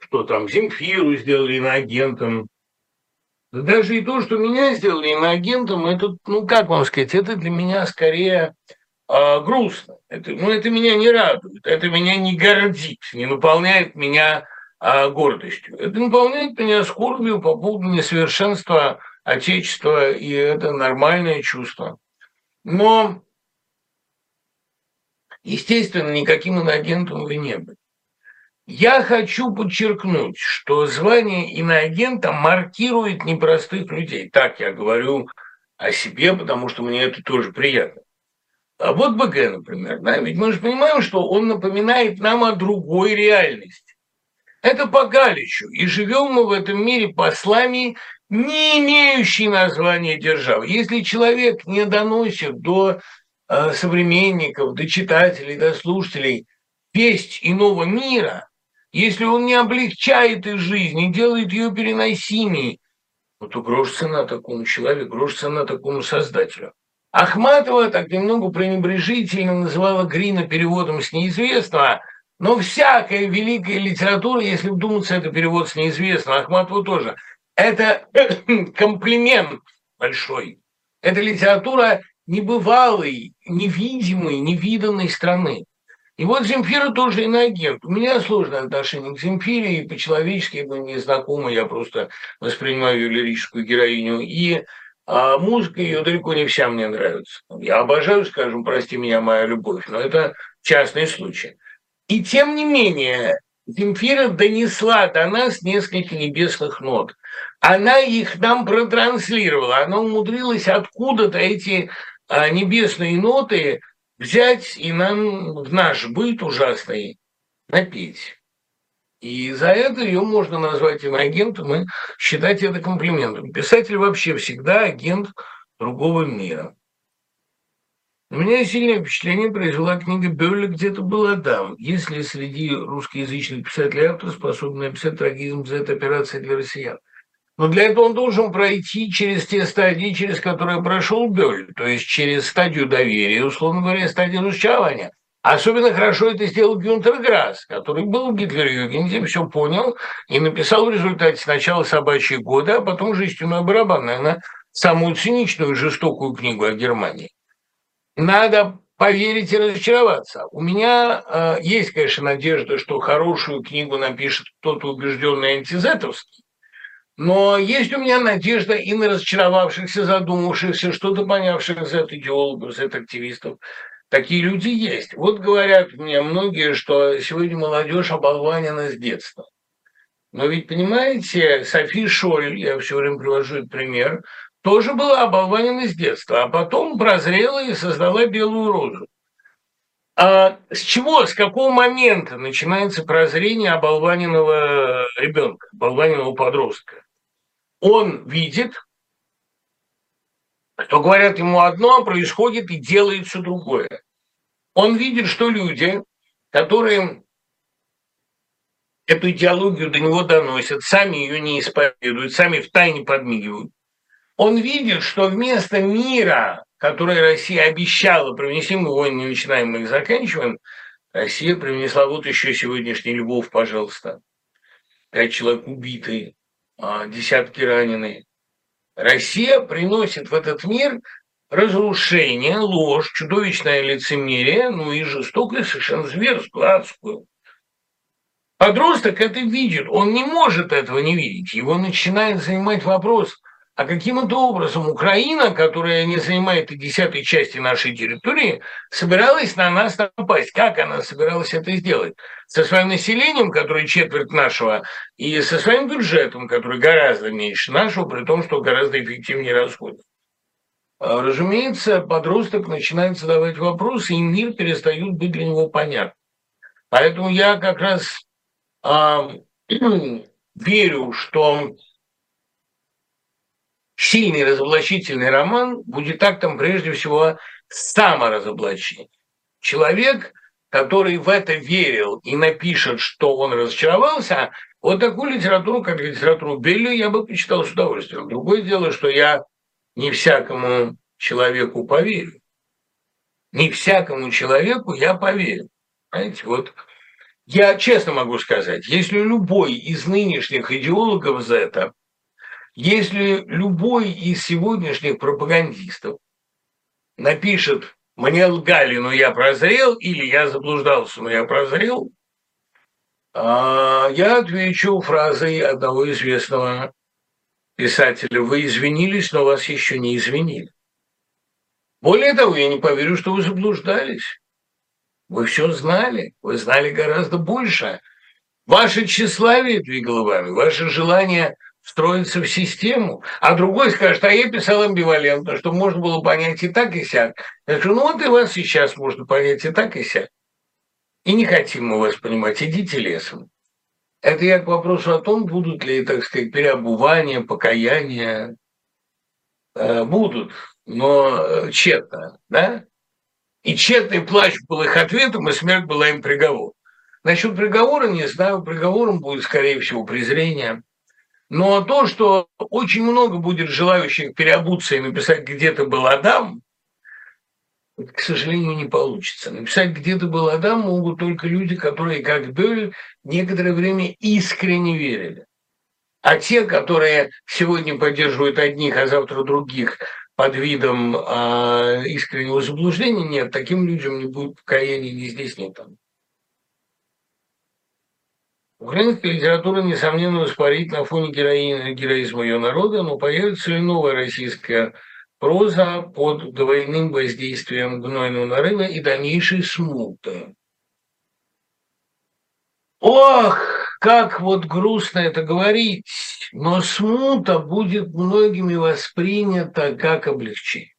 что там Земфиру сделали иноагентом. Да даже и то, что меня сделали иноагентом, это, ну, как вам сказать, это для меня скорее э, грустно. Это, ну, это меня не радует, это меня не гордит, не наполняет меня э, гордостью. Это наполняет меня скорбью по поводу несовершенства Отечества, и это нормальное чувство. Но Естественно, никаким инагентом вы не были. Я хочу подчеркнуть, что звание иноагента маркирует непростых людей. Так я говорю о себе, потому что мне это тоже приятно. А вот БГ, например, да, ведь мы же понимаем, что он напоминает нам о другой реальности. Это по Галичу, и живем мы в этом мире послами, не имеющие названия державы. Если человек не доносит до э, современников, до читателей, до слушателей весть иного мира, если он не облегчает их жизнь, не делает ее переносимей, ну, то грош цена такому человеку, грош цена такому создателю. Ахматова так немного пренебрежительно называла Грина переводом с неизвестного, но всякая великая литература, если вдуматься, это перевод с неизвестного, Ахматова тоже, это комплимент большой. Это литература небывалой, невидимой, невиданной страны. И вот Земфира тоже иноагент. У меня сложное отношение к Земфире, и по-человечески мы не знакомы, я просто воспринимаю ее лирическую героиню. И а музыка ее далеко не вся мне нравится. Я обожаю, скажем, прости меня, моя любовь, но это частный случай. И тем не менее, Земфира донесла до нас несколько небесных нот. Она их нам протранслировала, она умудрилась откуда-то эти а, небесные ноты взять и нам в наш быт ужасный напеть. И за это ее можно назвать иноагентом и считать это комплиментом. Писатель вообще всегда агент другого мира. У меня сильное впечатление произвела книга Бёрля «Где-то был Адам». Если среди русскоязычных писателей автор способен написать трагизм за это операция для россиян. Но для этого он должен пройти через те стадии, через которые прошел Бёль, то есть через стадию доверия, условно говоря, стадию разочарования – Особенно хорошо это сделал Гюнтер Грасс, который был Гитлер-Югенде, все понял и написал в результате сначала «Собачьи годы», а потом «Жестяной барабан», наверное, самую циничную жестокую книгу о Германии. Надо поверить и разочароваться. У меня э, есть, конечно, надежда, что хорошую книгу напишет кто-то убежденный антизетовский, но есть у меня надежда и на разочаровавшихся, задумавшихся, что-то понявших Z-идеологов, Z-активистов, Такие люди есть. Вот говорят мне многие, что сегодня молодежь оболванена с детства. Но ведь, понимаете, Софи Шоль, я все время привожу этот пример, тоже была оболванена с детства, а потом прозрела и создала белую розу. А с чего, с какого момента начинается прозрение оболваненного ребенка, оболваненного подростка? Он видит, что говорят ему одно, а происходит и делает все другое. Он видит, что люди, которые эту идеологию до него доносят, сами ее не исповедуют, сами в тайне подмигивают. Он видит, что вместо мира, который Россия обещала, привнести мы войны, не начинаем, мы их заканчиваем, Россия принесла вот еще сегодняшний Львов, пожалуйста. Пять человек убитые, десятки раненые. Россия приносит в этот мир разрушение, ложь, чудовищное лицемерие, ну и жестокость совершенно зверскую, адскую. Подросток это видит, он не может этого не видеть. Его начинает занимать вопрос, а каким это образом Украина, которая не занимает и десятой части нашей территории, собиралась на нас напасть? Как она собиралась это сделать? Со своим населением, которое четверть нашего, и со своим бюджетом, который гораздо меньше нашего, при том, что гораздо эффективнее расходов. А, разумеется, подросток начинает задавать вопросы, и мир перестает быть для него понятным. Поэтому я как раз а, верю, что сильный разоблачительный роман будет актом прежде всего саморазоблачения. Человек, который в это верил и напишет, что он разочаровался, вот такую литературу, как литературу Белли, я бы почитал с удовольствием. Другое дело, что я не всякому человеку поверю. Не всякому человеку я поверю. Знаете, вот я честно могу сказать, если любой из нынешних идеологов Z, если любой из сегодняшних пропагандистов напишет «мне лгали, но я прозрел» или «я заблуждался, но я прозрел», а, я отвечу фразой одного известного писателя, вы извинились, но вас еще не извинили. Более того, я не поверю, что вы заблуждались. Вы все знали, вы знали гораздо больше, Ваше тщеславие двигало вами, ваше желание встроиться в систему. А другой скажет, а я писал амбивалентно, чтобы можно было понять и так, и сяк. Я говорю, ну вот и вас сейчас можно понять и так, и сяк. И не хотим мы вас понимать, идите лесом. Это я к вопросу о том, будут ли, так сказать, переобувания, покаяния. Э, будут, но э, тщетно, да? И тщетный плач был их ответом, и смерть была им приговор. Насчет приговора не знаю, приговором будет, скорее всего, презрение. Но то, что очень много будет желающих переобуться и написать «где-то был Адам», к сожалению, не получится. Написать «где-то был Адам» могут только люди, которые, как Бёль, некоторое время искренне верили. А те, которые сегодня поддерживают одних, а завтра других под видом э, искреннего заблуждения, нет, таким людям не будет покаяния ни здесь, ни там. Украинская литература, несомненно, воспарит на фоне героизма ее народа, но появится ли новая российская проза под двойным воздействием гнойного нарыва и дальнейшей смуты. Ох, как вот грустно это говорить, но смута будет многими воспринята как облегчение.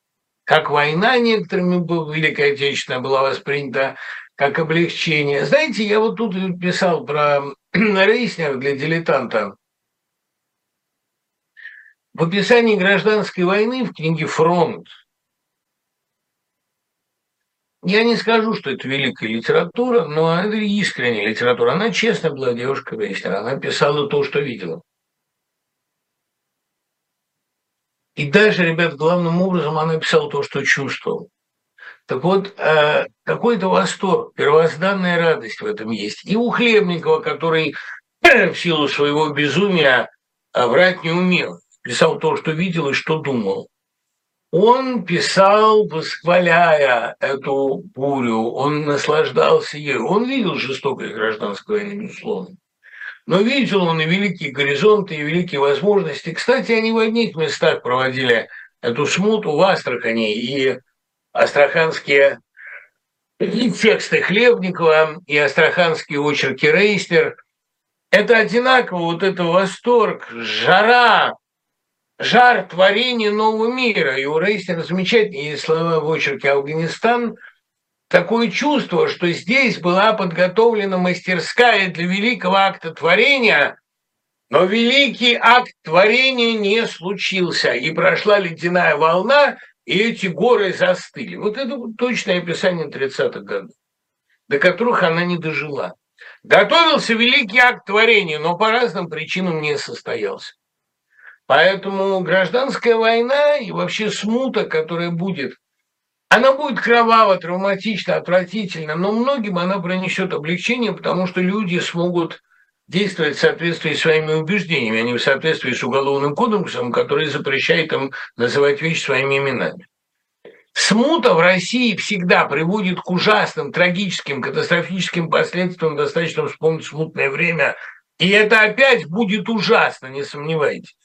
Как война некоторыми, Великая Отечественная, была воспринята как облегчение. Знаете, я вот тут писал про Рейснер для дилетанта. В описании гражданской войны в книге «Фронт» я не скажу, что это великая литература, но это искренняя литература. Она честно была девушка Рейснер. Она писала то, что видела. И даже, ребят, главным образом она писала то, что чувствовала. Так вот, э, какой-то восторг, первозданная радость в этом есть. И у Хлебникова, который в силу своего безумия э, врать не умел, писал то, что видел и что думал. Он писал, восхваляя эту бурю, он наслаждался ею. Он видел жестокость гражданской войны, безусловно. Но видел он и великие горизонты, и великие возможности. Кстати, они в одних местах проводили эту смуту в Астрахани, и астраханские тексты Хлебникова и астраханские очерки Рейстер. Это одинаково, вот это восторг, жара, жар творения нового мира. И у Рейстера замечательные слова в очерке «Афганистан», такое чувство, что здесь была подготовлена мастерская для великого акта творения, но великий акт творения не случился, и прошла ледяная волна, и эти горы застыли. Вот это точное описание 30-х годов, до которых она не дожила. Готовился великий акт творения, но по разным причинам не состоялся. Поэтому гражданская война и вообще смута, которая будет, она будет кроваво, травматично, отвратительно, но многим она принесет облегчение, потому что люди смогут действовать в соответствии с своими убеждениями, а не в соответствии с уголовным кодексом, который запрещает им называть вещи своими именами. Смута в России всегда приводит к ужасным, трагическим, катастрофическим последствиям. Достаточно вспомнить смутное время. И это опять будет ужасно, не сомневайтесь.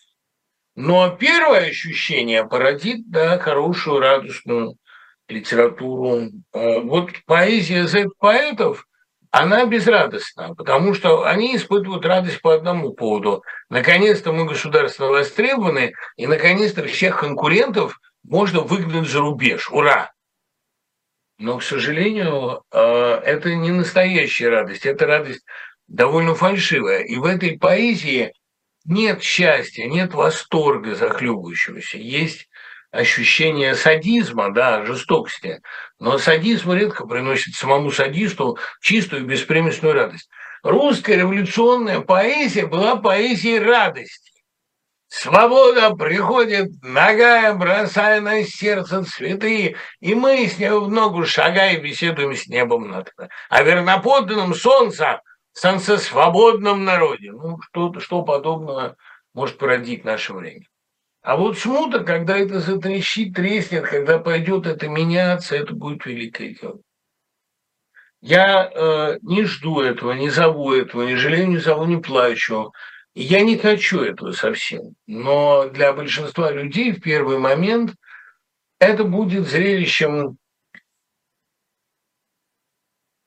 Но первое ощущение породит да, хорошую, радостную литературу. Э, вот поэзия Z-поэтов – она безрадостна, потому что они испытывают радость по одному поводу. Наконец-то мы государственно востребованы, и наконец-то всех конкурентов можно выгнать за рубеж. Ура! Но, к сожалению, э, это не настоящая радость, это радость довольно фальшивая. И в этой поэзии нет счастья, нет восторга захлебывающегося. Есть ощущение садизма, да, жестокости. Но садизм редко приносит самому садисту чистую беспримесную радость. Русская революционная поэзия была поэзией радости. Свобода приходит, ногая, бросая на сердце цветы, и мы с ней в ногу шагая беседуем с небом над о верноподданном солнца, солнцесвободном народе. Ну, что, что подобного может породить наше время. А вот смута, когда это затрещит, треснет, когда пойдет это меняться, это будет великое дело. Я э, не жду этого, не зову этого, не жалею, не зову, не плачу. я не хочу этого совсем. Но для большинства людей в первый момент это будет зрелищем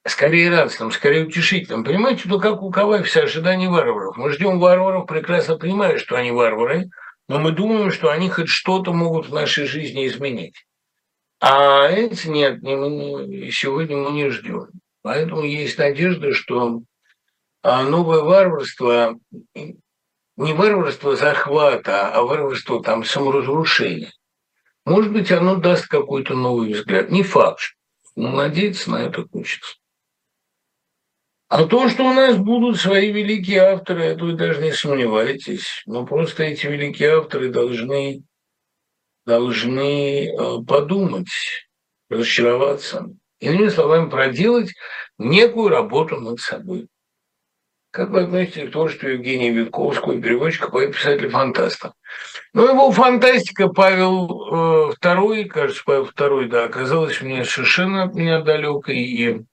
скорее радостным, скорее утешительным. Понимаете, то как у кого все ожидания варваров. Мы ждем варваров, прекрасно понимая, что они варвары, но мы думаем, что они хоть что-то могут в нашей жизни изменить. А эти нет, не, сегодня мы не ждем. Поэтому есть надежда, что а, новое варварство, не варварство захвата, а варварство там саморазрушения. Может быть, оно даст какой-то новый взгляд. Не факт, но надеяться на это хочется. А то, что у нас будут свои великие авторы, это вы даже не сомневайтесь. Но просто эти великие авторы должны, должны э, подумать, разочароваться. Иными словами, проделать некую работу над собой. Как вы относитесь к творчеству Евгения Витковского, переводчика, поэта-писателя-фантаста? Ну, его фантастика Павел II, э, кажется, Павел II, да, оказалась мне совершенно от меня далекой, и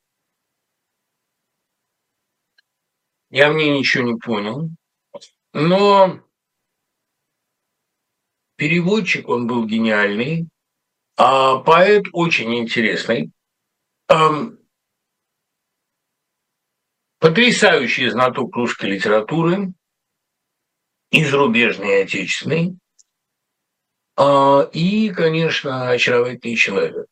я в ней ничего не понял. Но переводчик, он был гениальный, а поэт очень интересный. Потрясающий знаток русской литературы, и зарубежной, и отечественной. А, и, конечно, очаровательный человек.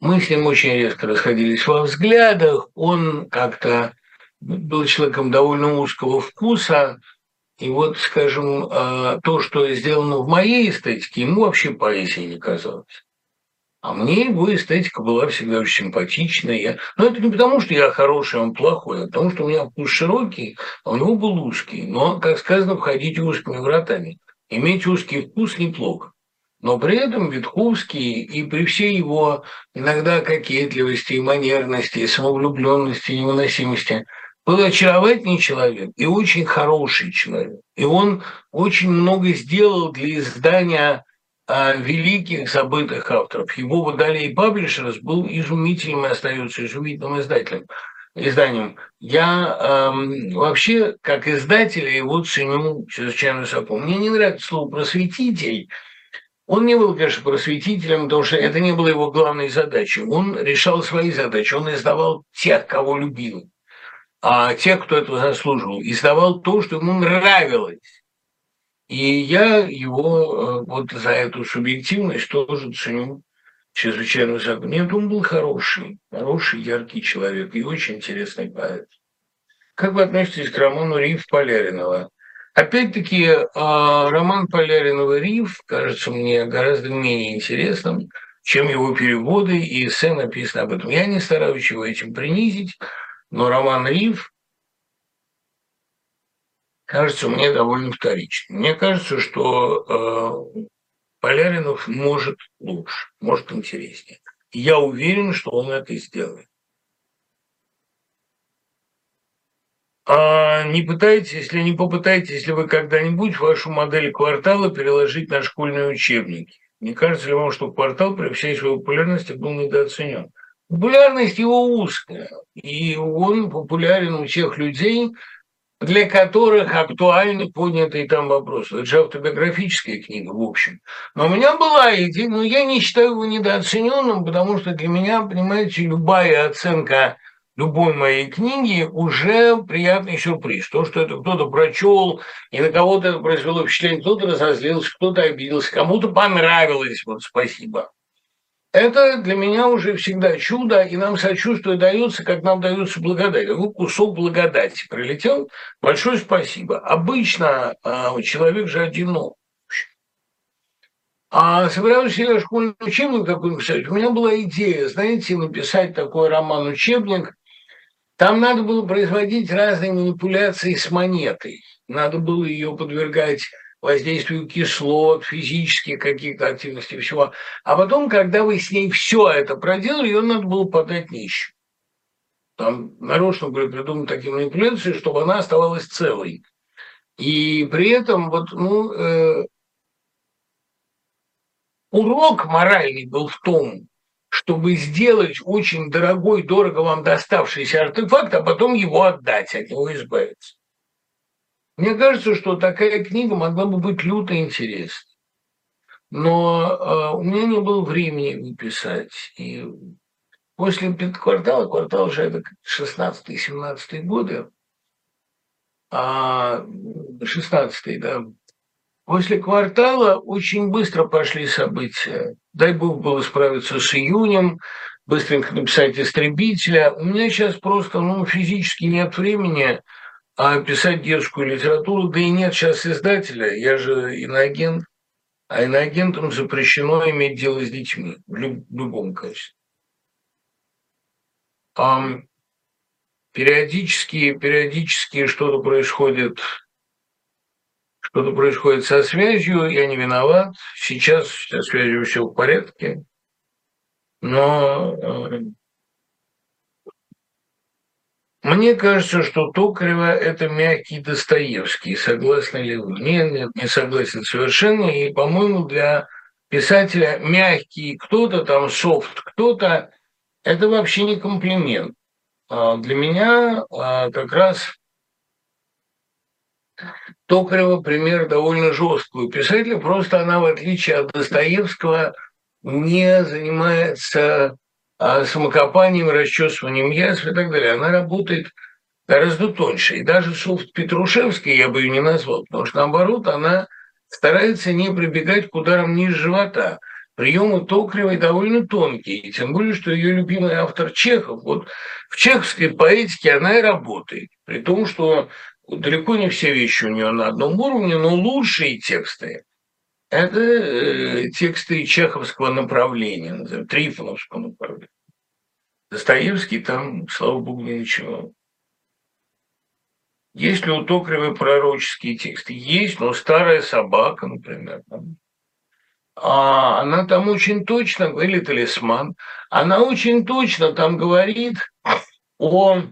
Мы с ним очень резко расходились во взглядах. Он как-то был человеком довольно узкого вкуса. И вот, скажем, а, то, что сделано в моей эстетике, ему вообще поэзией не казалось. А мне его эстетика была всегда очень симпатичная. Но это не потому, что я хороший, он плохой, а потому что у меня вкус широкий, а у него был узкий. Но, как сказано, входите узкими вратами. Иметь узкий вкус неплохо. Но при этом Витковский и при всей его иногда кокетливости, и манерности, и самовлюбленности, и невыносимости был очаровательный человек и очень хороший человек. И он очень много сделал для издания великих забытых авторов. Его Водолей Паблишерс был изумительным и остается изумительным издателем изданием. Я эм, вообще, как издателя, его ценю чрезвычайно высоко. Мне не нравится слово «просветитель». Он не был, конечно, просветителем, потому что это не было его главной задачей. Он решал свои задачи. Он издавал тех, кого любил, а тех, кто этого заслуживал. Издавал то, что ему нравилось. И я его э, вот за эту субъективность тоже ценю чрезвычайно высоко. Нет, он был хороший, хороший, яркий человек и очень интересный поэт. Как вы относитесь к роману «Риф» Поляринова? Опять-таки, э, роман Поляринова «Риф» кажется мне гораздо менее интересным, чем его переводы и эссе написано об этом. Я не стараюсь его этим принизить, но роман «Риф» кажется мне довольно вторичным. Мне кажется, что э, Поляринов может лучше, может интереснее. Я уверен, что он это сделает. А не пытайтесь, если не попытаетесь, если вы когда-нибудь вашу модель квартала переложить на школьные учебники. Не кажется ли вам, что квартал при всей своей популярности был недооценен? Популярность его узкая, и он популярен у тех людей, для которых актуальны поднятые там вопросы. Это же автобиографическая книга, в общем. Но у меня была идея, но я не считаю его недооцененным, потому что для меня, понимаете, любая оценка любой моей книги уже приятный сюрприз. То, что это кто-то прочел, и на кого-то это произвело впечатление, кто-то разозлился, кто-то обиделся, кому-то понравилось, вот спасибо. Это для меня уже всегда чудо, и нам сочувствие дается, как нам дается благодать. Ну, кусок благодати прилетел, большое спасибо. Обычно э, человек же одинок. А собирался я школьный учебник такой написать. У меня была идея, знаете, написать такой роман-учебник. Там надо было производить разные манипуляции с монетой. Надо было ее подвергать воздействию кислот, физических каких-то активностей, всего. А потом, когда вы с ней все это проделали, ее надо было подать нищим. Там нарочно были придуманы такие манипуляции, чтобы она оставалась целой. И при этом вот, ну, э, урок моральный был в том, чтобы сделать очень дорогой, дорого вам доставшийся артефакт, а потом его отдать, от него избавиться. Мне кажется, что такая книга могла бы быть люто интересной. Но э, у меня не было времени выписать. И после квартала, квартал уже это 16-17 годы, а 16 да, После квартала очень быстро пошли события. Дай бог было справиться с июнем, быстренько написать истребителя. У меня сейчас просто ну, физически нет времени а писать детскую литературу, да и нет сейчас издателя, я же иноагент, а иноагентам запрещено иметь дело с детьми в, люб- в любом качестве. Периодически, периодически что-то происходит что-то происходит со связью, я не виноват. Сейчас со связью все в порядке. Но э, мне кажется, что Токарева – это мягкий Достоевский. Согласны ли вы? Нет, нет, не согласен совершенно. И, по-моему, для писателя мягкий кто-то там, софт кто-то – это вообще не комплимент. А для меня а, как раз Токарева пример довольно жесткий у писателя, просто она, в отличие от Достоевского, не занимается самокопанием, расчесыванием язв и так далее. Она работает гораздо тоньше. И даже Софт Петрушевский я бы ее не назвал, потому что, наоборот, она старается не прибегать к ударам ниже живота. Приемы Токаревой довольно тонкие, тем более, что ее любимый автор Чехов. Вот в чеховской поэтике она и работает. При том, что далеко не все вещи у нее на одном уровне, но лучшие тексты – это э, тексты чеховского направления, трифоновского направления. Достоевский там, слава богу, ничего. Есть ли у Токаревой пророческие тексты? Есть, но «Старая собака», например. Там. А она там очень точно, или «Талисман», она очень точно там говорит о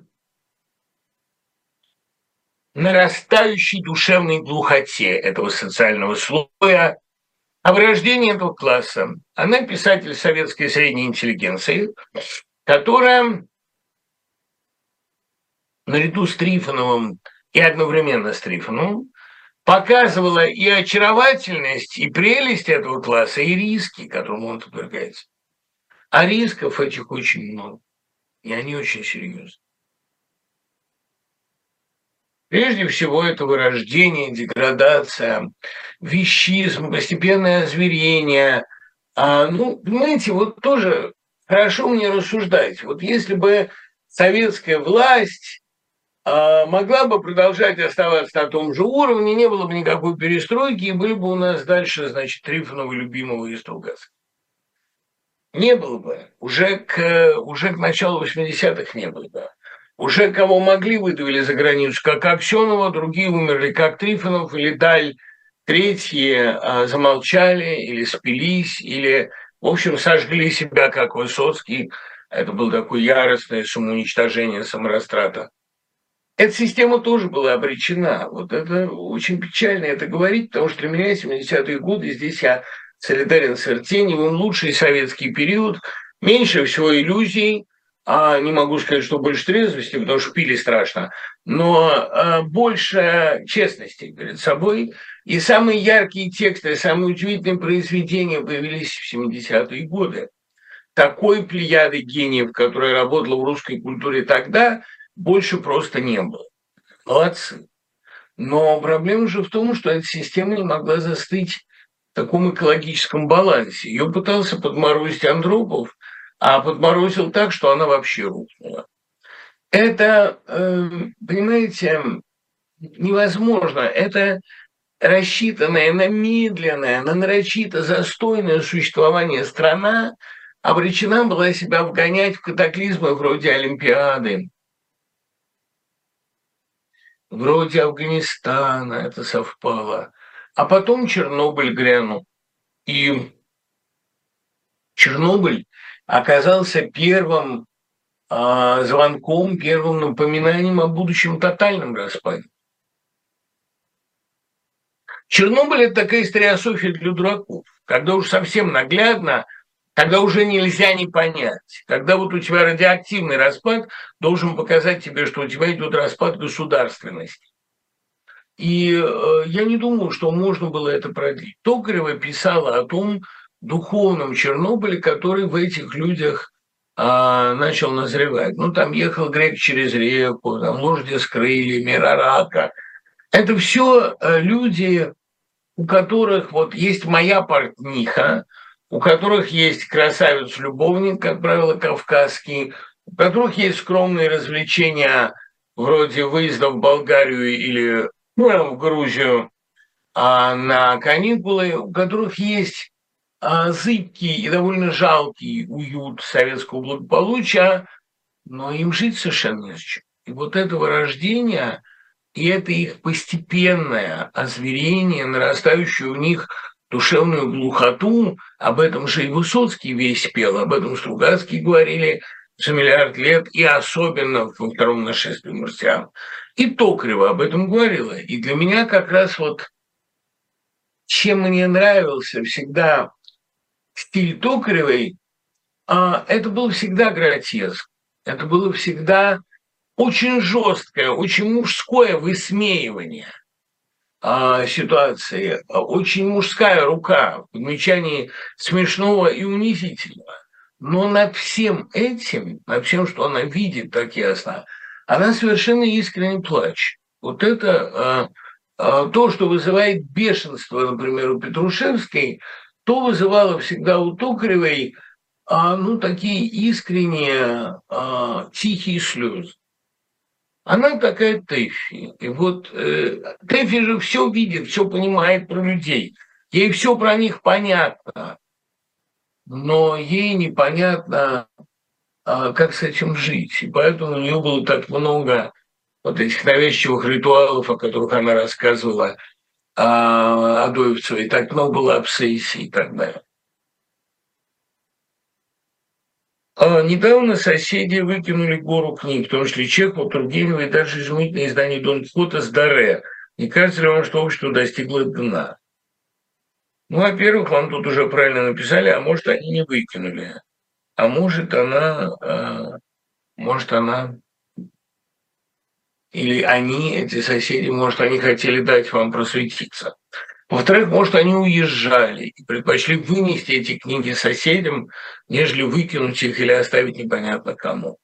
нарастающей душевной глухоте этого социального слоя, о вырождении этого класса. Она писатель советской средней интеллигенции, которая наряду с Трифоновым и одновременно с Трифоновым показывала и очаровательность, и прелесть этого класса, и риски, которым он подвергается. А рисков этих очень много, и они очень серьезны. Прежде всего, это вырождение, деградация, вещизм, постепенное озверение. А, ну, понимаете, вот тоже хорошо мне рассуждать. Вот если бы советская власть а, могла бы продолжать оставаться на том же уровне, не было бы никакой перестройки, и были бы у нас дальше, значит, Трифонова, любимого и Стругацкого. Не было бы. Уже к, уже к началу 80-х не было бы. Уже кого могли, выдавили за границу, как Аксенова, другие умерли, как Трифонов или Даль, третьи а, замолчали или спились, или, в общем, сожгли себя, как Высоцкий. Это было такое яростное самоуничтожение, саморастрата. Эта система тоже была обречена. Вот это очень печально это говорить, потому что для меня 70-е годы, здесь я солидарен с Артеньевым, лучший советский период, меньше всего иллюзий, а не могу сказать, что больше трезвости, потому что пили страшно, но а, больше честности перед собой. И самые яркие тексты, самые удивительные произведения появились в 70-е годы. Такой плеяды гениев, которая работала в русской культуре тогда, больше просто не было. Молодцы. Но проблема же в том, что эта система не могла застыть в таком экологическом балансе. Ее пытался подморозить Андропов, а подморозил так, что она вообще рухнула. Это, эм, понимаете, невозможно. Это рассчитанная на медленное, на нарочито застойное существование страна обречена была себя вгонять в катаклизмы вроде Олимпиады, вроде Афганистана, это совпало. А потом Чернобыль грянул. И Чернобыль оказался первым э, звонком, первым напоминанием о будущем тотальном распаде. Чернобыль – это такая историософия для дураков, когда уж совсем наглядно, когда уже нельзя не понять, когда вот у тебя радиоактивный распад должен показать тебе, что у тебя идет распад государственности. И э, я не думаю, что можно было это продлить. Токарева писала о том, духовном Чернобыле, который в этих людях а, начал назревать. Ну, там ехал грек через реку, там лошади с крыльями, рарака. Это все э, люди, у которых вот есть моя портниха, у которых есть красавец-любовник, как правило, кавказский, у которых есть скромные развлечения вроде выезда в Болгарию или ну, в Грузию а на каникулы, у которых есть зыбкий и довольно жалкий уют советского благополучия, но им жить совершенно не с чем. И вот это вырождение и это их постепенное озверение, нарастающее у них душевную глухоту, об этом же и Высоцкий весь пел, об этом Стругацкий говорили за миллиард лет, и особенно во втором нашествии марсиан. И Токарева об этом говорила. И для меня как раз вот чем мне нравился всегда стиль Токаревой, а, это был всегда гротеск. Это было всегда очень жесткое, очень мужское высмеивание а, ситуации, очень мужская рука в подмечании смешного и унизительного. Но над всем этим, над всем, что она видит так ясно, она совершенно искренне плачет. Вот это а, то, что вызывает бешенство, например, у Петрушевской, то вызывало всегда у Токаревой а, ну, такие искренние, а, тихие слезы. Она такая Тэфи. И вот э, Тэфи же все видит, все понимает про людей. Ей все про них понятно. Но ей непонятно, а, как с этим жить. И поэтому у нее было так много вот этих навязчивых ритуалов, о которых она рассказывала а, Адоевцевой, так много было обсессий и так далее. А недавно соседи выкинули гору книг, в том числе Чехова, Тургенева и даже изумительное издание Дон Кихота с Даре. Не кажется ли вам, что общество достигло дна? Ну, во-первых, вам тут уже правильно написали, а может, они не выкинули. А может, она, а, может, она или они, эти соседи, может, они хотели дать вам просветиться. Во-вторых, может, они уезжали и предпочли вынести эти книги соседям, нежели выкинуть их или оставить непонятно кому.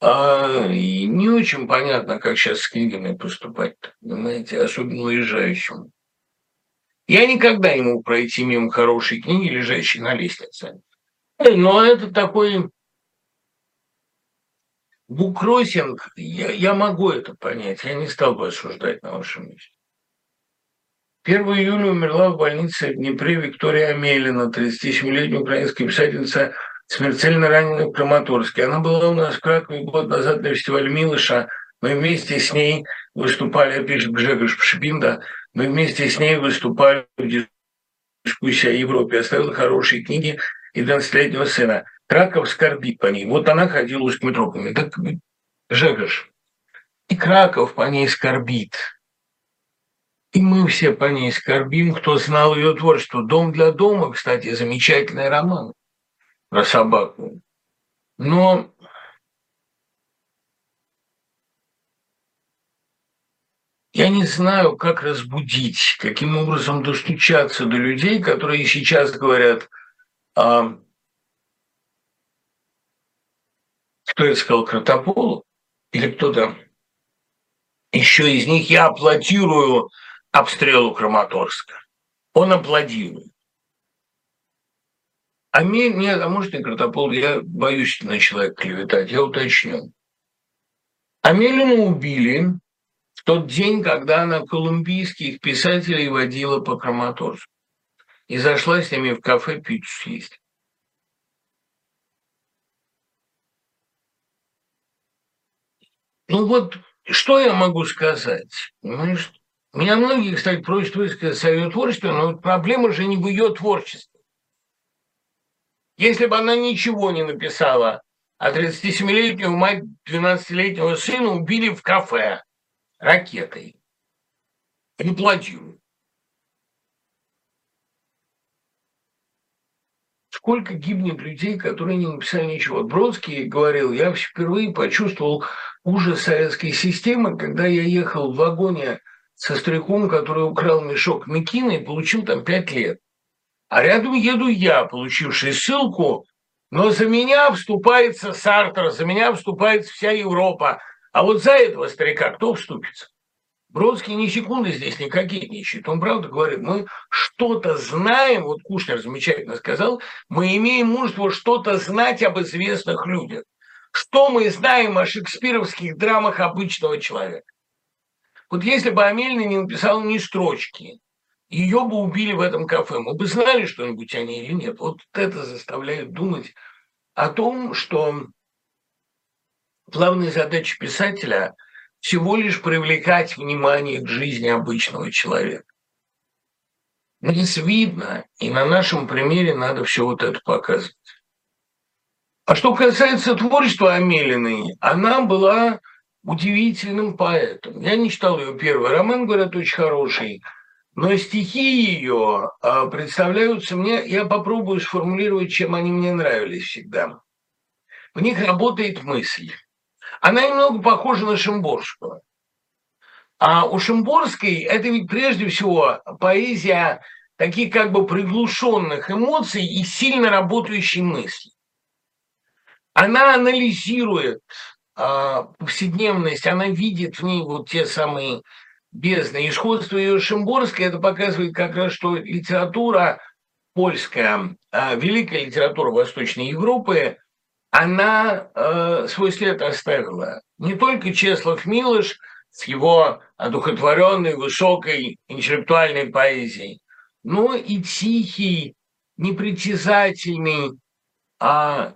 А, и не очень понятно, как сейчас с книгами поступать, понимаете, особенно уезжающим. Я никогда не мог пройти мимо хорошей книги, лежащей на лестнице. Но это такой Буккроссинг, я, я могу это понять, я не стал бы осуждать на вашем месте. 1 июля умерла в больнице в Днепре Виктория Амелина, 37-летняя украинская писательница, смертельно раненая в Краматорске. Она была у нас в Кракове год назад на фестивале Милыша. Мы вместе с ней выступали, пишет Гжегош Пшипинда, мы вместе с ней выступали в дискуссии о Европе, оставила хорошие книги и 12-летнего сына. Краков скорбит по ней. Вот она ходила с метропами. Так, Жегош, и Краков по ней скорбит. И мы все по ней скорбим, кто знал ее творчество. «Дом для дома», кстати, замечательный роман про собаку. Но я не знаю, как разбудить, каким образом достучаться до людей, которые сейчас говорят, а, кто это сказал, Кратополу или кто-то еще из них, я аплодирую обстрелу Краматорска. Он аплодирует. А мне, нет, а может не Кратопол, я боюсь на человека клеветать, я уточню. Амелину убили в тот день, когда она колумбийских писателей водила по Краматорску и зашла с ними в кафе пиццу съесть. Ну вот, что я могу сказать? Понимаешь? Меня многие, кстати, просят высказать свое творчество, но проблема же не в ее творчестве. Если бы она ничего не написала, а 37-летнюю мать 12-летнего сына убили в кафе ракетой. Не платили. сколько гибнет людей, которые не написали ничего. Бродский говорил, я впервые почувствовал ужас советской системы, когда я ехал в вагоне со стариком, который украл мешок Микина и получил там пять лет. А рядом еду я, получивший ссылку Но за меня вступается Сартер, за меня вступается вся Европа. А вот за этого старика кто вступится? Бродский ни секунды здесь не кокетничает. Он правда говорит, мы что-то знаем, вот Кушнер замечательно сказал, мы имеем мужество что-то знать об известных людях. Что мы знаем о шекспировских драмах обычного человека? Вот если бы Амельна не написала ни строчки, ее бы убили в этом кафе, мы бы знали что-нибудь о ней или нет. Вот это заставляет думать о том, что главная задача писателя – всего лишь привлекать внимание к жизни обычного человека. Нас видно, и на нашем примере надо все вот это показывать. А что касается творчества Амелиной, она была удивительным поэтом. Я не читал ее первый роман, говорят, очень хороший, но стихи ее а, представляются мне, я попробую сформулировать, чем они мне нравились всегда. В них работает мысль. Она немного похожа на Шимборскую. А у Шимборской это ведь прежде всего поэзия таких как бы приглушенных эмоций и сильно работающей мысли. Она анализирует э, повседневность, она видит в ней вот те самые бездны. И ее Шимборской это показывает как раз, что литература польская, э, великая литература Восточной Европы, она э, свой след оставила. Не только Чеслов Милыш с его одухотворенной, высокой интеллектуальной поэзией, но и тихий, непритязательный а,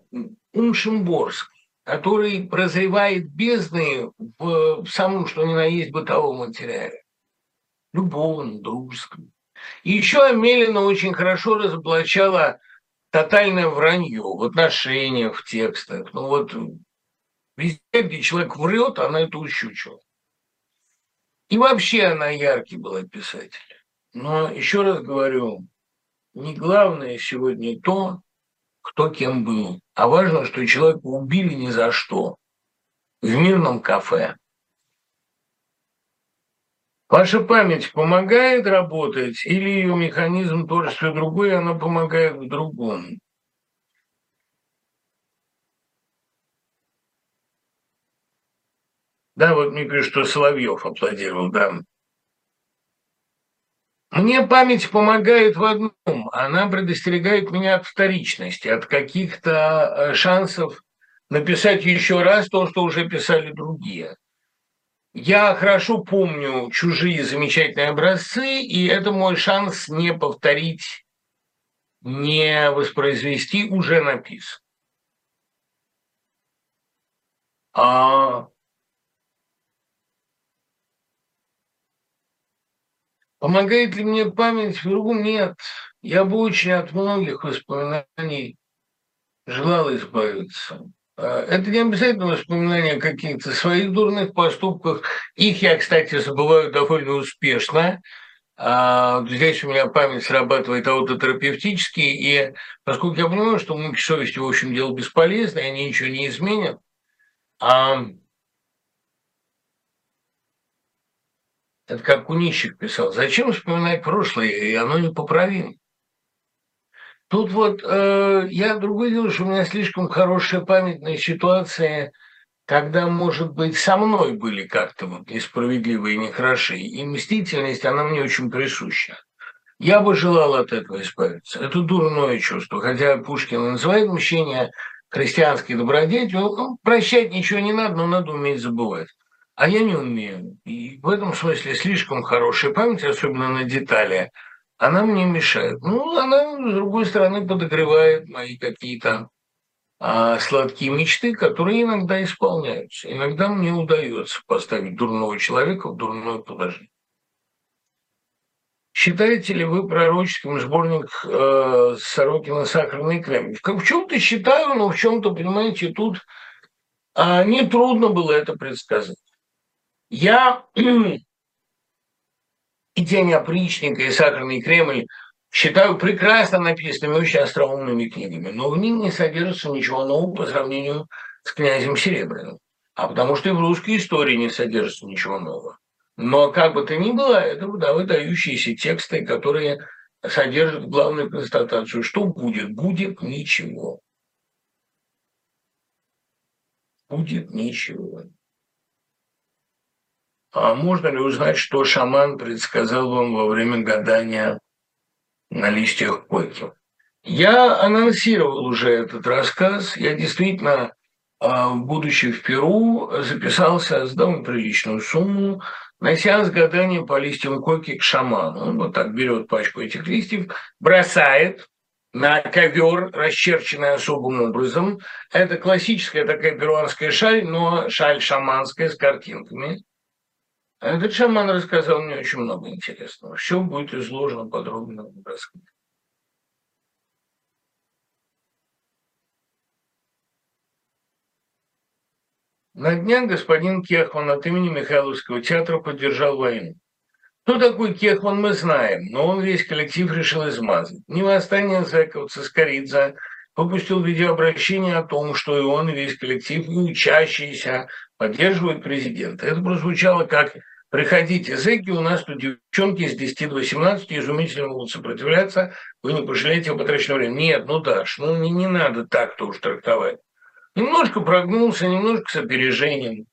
ум Шимборский, который прозревает бездны в, в самом, что ни на есть, бытовом материале. Любовном, дружеском. И еще Амелина очень хорошо разоблачала тотальное вранье в отношениях, в текстах. Ну вот везде, где человек врет, она это ущучила. И вообще она яркий была писатель. Но еще раз говорю, не главное сегодня то, кто кем был, а важно, что человека убили ни за что в мирном кафе. Ваша память помогает работать или ее механизм тоже все другое, она помогает в другом? Да, вот мне пишут, что Соловьев аплодировал, да. Мне память помогает в одном. Она предостерегает меня от вторичности, от каких-то э, шансов написать еще раз то, что уже писали другие. Я хорошо помню чужие замечательные образцы, и это мой шанс не повторить, не воспроизвести уже написан. А Помогает ли мне память в другом? Нет. Я бы очень от многих воспоминаний желал избавиться. А, это не обязательно воспоминания о каких-то своих дурных поступках. Их я, кстати, забываю довольно успешно. А, здесь у меня память срабатывает аутотерапевтически, и поскольку я понимаю, что муки совести, в общем, дело бесполезное, они ничего не изменят, это как Кунищик писал, зачем вспоминать прошлое, и оно непоправимо. Тут вот э, я другое дело, что у меня слишком хорошая памятная ситуация, когда, может быть, со мной были как-то вот несправедливые и нехороши. И мстительность, она мне очень присуща. Я бы желал от этого избавиться. Это дурное чувство. Хотя Пушкин называет мщение христианской добродетелью, ну, прощать ничего не надо, но надо уметь забывать. А я не умею. И в этом смысле слишком хорошая память, особенно на детали – она мне мешает. Ну, она, с другой стороны, подогревает мои какие-то а, сладкие мечты, которые иногда исполняются. Иногда мне удается поставить дурного человека в дурное положение. Считаете ли вы пророческим сборник э, Сорокина «Сахарный кремль»? В чем-то считаю, но в чем-то, понимаете, тут э, нетрудно было это предсказать. Я и «Тень опричника», и «Сахарный Кремль» считаю прекрасно написанными, очень остроумными книгами, но в них не содержится ничего нового по сравнению с князем Серебряным, а потому что и в русской истории не содержится ничего нового. Но как бы то ни было, это да, выдающиеся тексты, которые содержат главную констатацию, что будет, будет ничего. будет ничего. А можно ли узнать, что шаман предсказал вам во время гадания на листьях койки? Я анонсировал уже этот рассказ. Я действительно, а, будучи в Перу, записался, сдал приличную сумму на сеанс гадания по листьям койки к шаману. Он вот так берет пачку этих листьев, бросает на ковер, расчерченный особым образом. Это классическая такая перуанская шаль, но шаль шаманская с картинками. Этот шаман рассказал мне очень много интересного. Все будет изложено подробно в рассказе. На днях господин Кехман от имени Михайловского театра поддержал войну. Кто такой Кехман, мы знаем, но он весь коллектив решил измазать. Не восстание зэков Цискоридзе выпустил видеообращение о том, что и он, и весь коллектив, и учащиеся поддерживают президента. Это прозвучало как Приходите, зэки, у нас тут девчонки с 10 до 18 изумительно могут сопротивляться, вы не пожалеете о потраченном времени. Нет, ну Даш, ну не, не надо так тоже трактовать. Немножко прогнулся, немножко с опережением.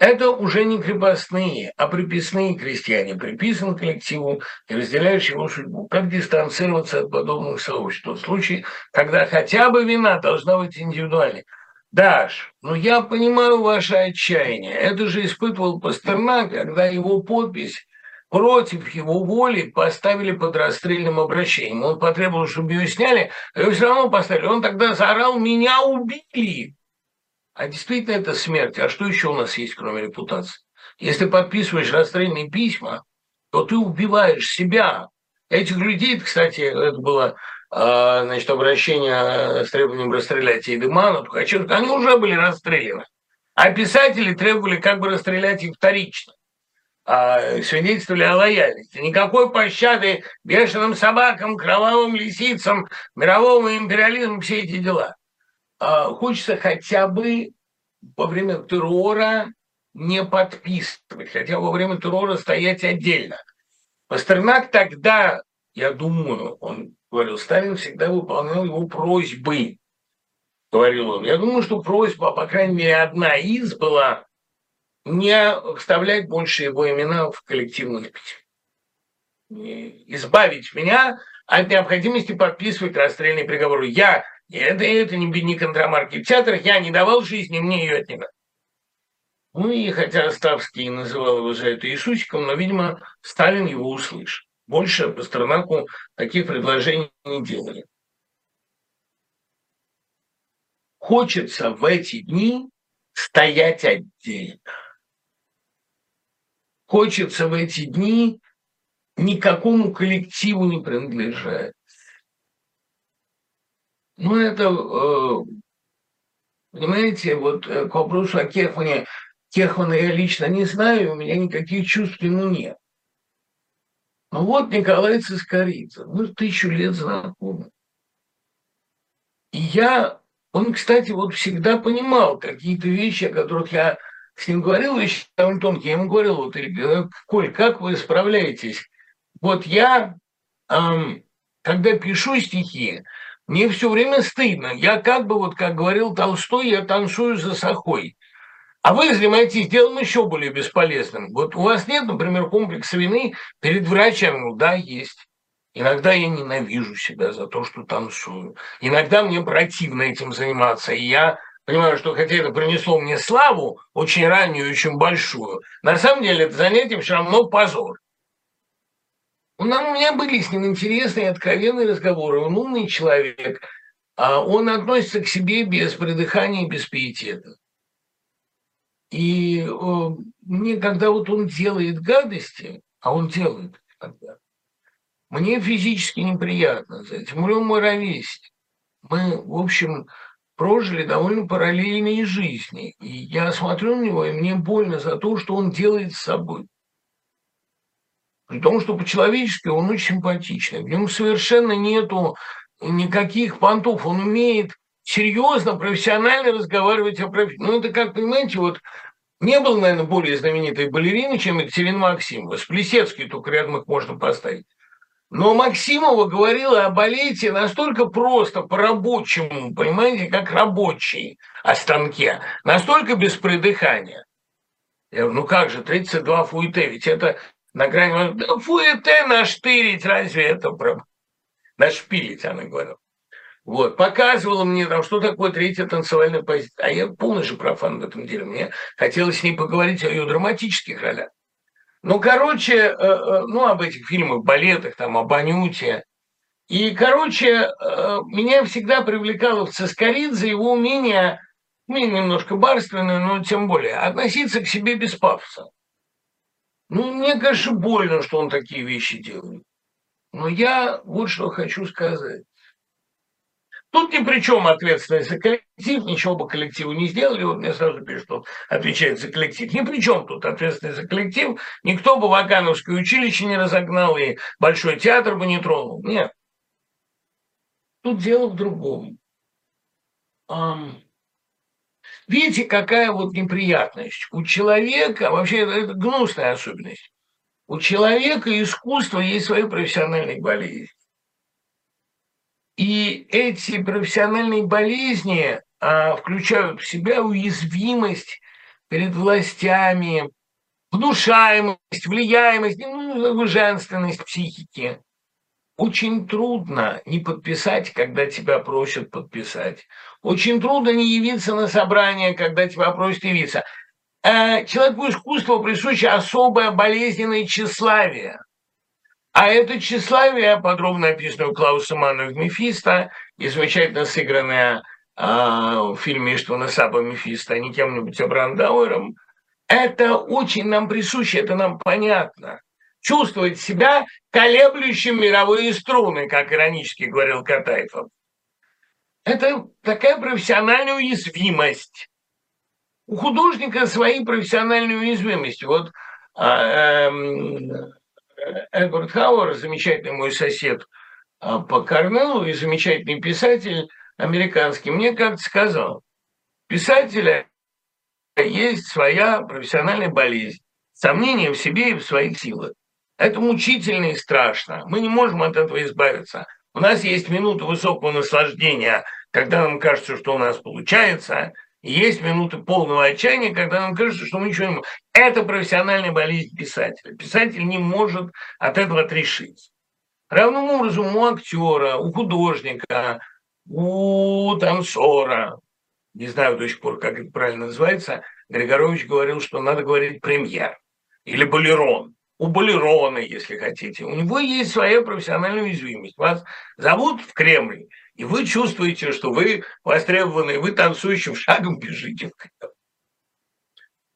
Это уже не крепостные, а приписные крестьяне, приписан коллективу и разделяющие его судьбу. Как дистанцироваться от подобных сообществ? В тот случай, когда хотя бы вина должна быть индивидуальной. Даш, ну я понимаю ваше отчаяние. Это же испытывал Пастернак, когда его подпись против его воли поставили под расстрельным обращением. Он потребовал, чтобы ее сняли, а ее все равно поставили. Он тогда заорал «Меня убили!» А действительно это смерть. А что еще у нас есть, кроме репутации? Если подписываешь расстрельные письма, то ты убиваешь себя. Этих людей, кстати, это было значит, обращение с требованием расстрелять Эйдемана, Тухачевского, они уже были расстреляны. А писатели требовали как бы расстрелять их вторично. А, свидетельствовали о лояльности. Никакой пощады бешеным собакам, кровавым лисицам, мировому империализму, все эти дела. А, хочется хотя бы во время террора не подписывать, хотя во время террора стоять отдельно. Пастернак тогда, я думаю, он говорил, Сталин всегда выполнял его просьбы, говорил он. Я думаю, что просьба, по крайней мере, одна из была не вставлять больше его имена в коллективных письмах. Избавить меня от необходимости подписывать расстрельный приговор. Я, это, это не, не контрамарки в театрах, я не давал жизни, мне ее отнимать. Ну и хотя Ставский называл его за это Иисусиком, но, видимо, Сталин его услышал. Больше Пастернаку таких предложений не делали. Хочется в эти дни стоять отдельно. Хочется в эти дни никакому коллективу не принадлежать. Ну, это, э, понимаете, вот э, к вопросу о Кехмане, Кехмана я лично не знаю, у меня никаких чувств к нет. Ну вот Николай Цискоридзе, мы тысячу лет знакомы. И я, он, кстати, вот всегда понимал какие-то вещи, о которых я с ним говорил, вещи довольно тонкие. Я ему говорил, вот, Коль, как вы справляетесь? Вот я, эм, когда пишу стихи, мне все время стыдно. Я как бы, вот как говорил Толстой, я танцую за сахой. А вы занимаетесь делом еще более бесполезным. Вот у вас нет, например, комплекса вины перед врачами? Ну да, есть. Иногда я ненавижу себя за то, что танцую. Иногда мне противно этим заниматься. И я понимаю, что хотя это принесло мне славу, очень раннюю, очень большую, на самом деле это занятие все равно позор. У меня были с ним интересные, откровенные разговоры. Он умный человек. а Он относится к себе без придыхания и без пиетета. И мне, когда вот он делает гадости, а он делает иногда, мне физически неприятно за этим. Он мой ровесник. Мы, в общем, прожили довольно параллельные жизни. И я смотрю на него, и мне больно за то, что он делает с собой. При том, что по-человечески он очень симпатичный. В нем совершенно нету никаких понтов. Он умеет серьезно, профессионально разговаривать о профессии. Ну, это как, понимаете, вот не было, наверное, более знаменитой балерины, чем Екатерина Максимова. С Плесецкой только рядом их можно поставить. Но Максимова говорила о балете настолько просто, по-рабочему, понимаете, как рабочий о станке, настолько без придыхания. Я говорю, ну как же, 32 фуэте, ведь это на грани... Да, фуэте наштырить, разве это про... Нашпилить, она говорила. Вот, показывала мне там, что такое третья танцевальная позиция. А я полный же профан в этом деле. Мне хотелось с ней поговорить о ее драматических ролях. Ну, короче, э, э, ну, об этих фильмах, балетах, там, об Анюте. И, короче, э, меня всегда привлекало в Цискоридзе его умение, ну, немножко барственное, но тем более, относиться к себе без пафоса. Ну, мне, конечно, больно, что он такие вещи делает. Но я вот что хочу сказать. Тут ни при чем ответственность за коллектив, ничего бы коллективу не сделали. Вот мне сразу пишут, что отвечает за коллектив. Ни при чем тут ответственность за коллектив. Никто бы Вакановское училище не разогнал и Большой театр бы не тронул. Нет. Тут дело в другом. Видите, какая вот неприятность. У человека, вообще это гнусная особенность, у человека искусство есть свои профессиональные болезни. И эти профессиональные болезни а, включают в себя уязвимость перед властями, внушаемость, влияемость, ну, женственность психики. Очень трудно не подписать, когда тебя просят подписать. Очень трудно не явиться на собрание, когда тебя просят явиться. А человеку искусству присуще особое болезненное тщеславие – а это тщеславие, подробно описано у Клауса Манна в «Мефисто», и замечательно сыгранное а, в фильме «Иштвана Саба Мефисто», а не кем-нибудь, а это очень нам присуще, это нам понятно. Чувствовать себя колеблющим мировые струны, как иронически говорил Катаев. Это такая профессиональная уязвимость. У художника свои профессиональные уязвимости. Вот а, э, Эдвард Хауэр, замечательный мой сосед а, по Корнеллу и замечательный писатель американский, мне как-то сказал, писателя есть своя профессиональная болезнь, сомнение в себе и в своих силах. Это мучительно и страшно. Мы не можем от этого избавиться. У нас есть минута высокого наслаждения, когда нам кажется, что у нас получается, есть минуты полного отчаяния, когда нам кажется, что мы ничего не можем. Это профессиональная болезнь писателя. Писатель не может от этого отрешиться. Равным образом у актера, у художника, у танцора, не знаю до сих пор, как это правильно называется, Григорович говорил, что надо говорить премьер или балерон. У балерона, если хотите. У него есть своя профессиональная уязвимость. Вас зовут в Кремль, и вы чувствуете, что вы востребованы, вы танцующим шагом бежите.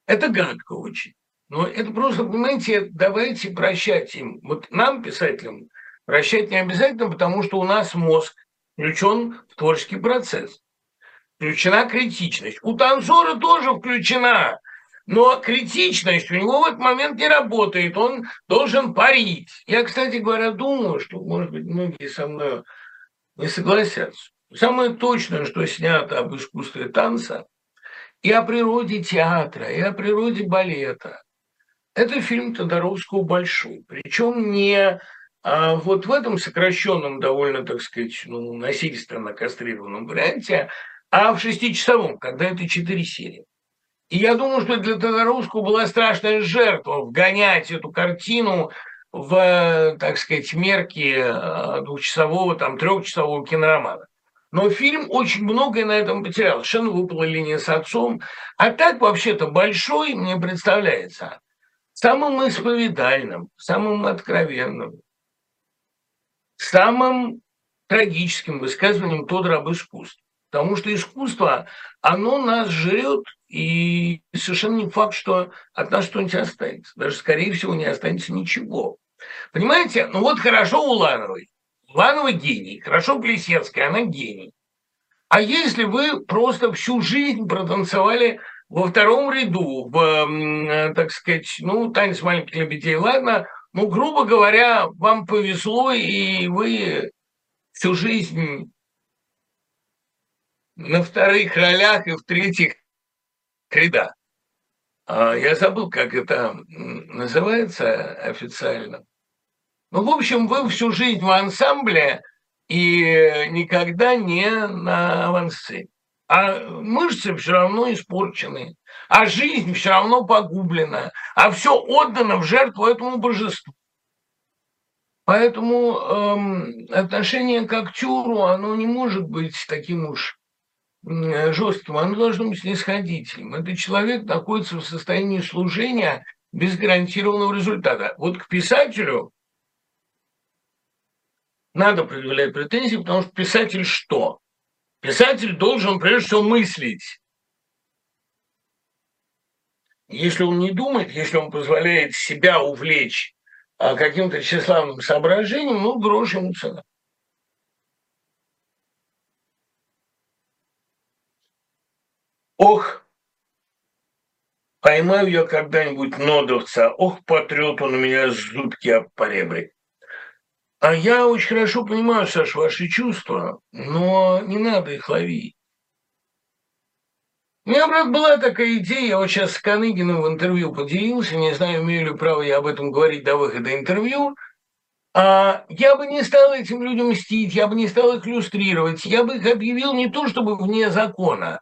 Это гадко очень. Но это просто, понимаете, давайте прощать им. Вот нам, писателям, прощать не обязательно, потому что у нас мозг включен в творческий процесс. Включена критичность. У танцора тоже включена. Но критичность у него в этот момент не работает, он должен парить. Я, кстати говоря, думаю, что, может быть, многие со мной не согласятся. Самое точное, что снято об искусстве танца, и о природе театра, и о природе балета. Это фильм Тодоровского «Большой». Причем не а вот в этом сокращенном, довольно, так сказать, ну, насильственно кастрированном варианте, а в шестичасовом, когда это четыре серии. И я думаю, что для Тодоровского была страшная жертва вгонять эту картину в, так сказать, мерки э, двухчасового, там, трехчасового киноромана. Но фильм очень многое на этом потерял. Совершенно выпала линия с отцом. А так, вообще-то, большой, мне представляется, самым исповедальным, самым откровенным, самым трагическим высказыванием Тодора об искусстве. Потому что искусство, оно нас жрет, и совершенно не факт, что от нас что-нибудь останется. Даже, скорее всего, не останется ничего. Понимаете? Ну вот хорошо у Лановой. Ланова гений, хорошо Плесецкая, она гений. А если вы просто всю жизнь протанцевали во втором ряду, в, э, так сказать, ну, танец маленьких лебедей, ладно, ну, грубо говоря, вам повезло, и вы всю жизнь на вторых ролях и в третьих рядах. А я забыл, как это называется официально. Ну, в общем, вы всю жизнь в ансамбле и никогда не на авансцене. А мышцы все равно испорчены, а жизнь все равно погублена, а все отдано в жертву этому божеству. Поэтому эм, отношение к актеру, оно не может быть таким уж жестким, оно должно быть снисходительным. Этот человек находится в состоянии служения без гарантированного результата. Вот к писателю надо предъявлять претензии, потому что писатель что? Писатель должен прежде всего мыслить. Если он не думает, если он позволяет себя увлечь а, каким-то тщеславным соображением, ну, грош ему цена. Ох, поймаю я когда-нибудь нодовца, ох, потрет он у меня зубки об поребрик. А я очень хорошо понимаю, Саш, ваши чувства, но не надо их ловить. У меня, брат, была такая идея, я вот сейчас с Каныгиным в интервью поделился, не знаю, имею ли право я об этом говорить до выхода интервью, а я бы не стал этим людям мстить, я бы не стал их иллюстрировать, я бы их объявил не то чтобы вне закона,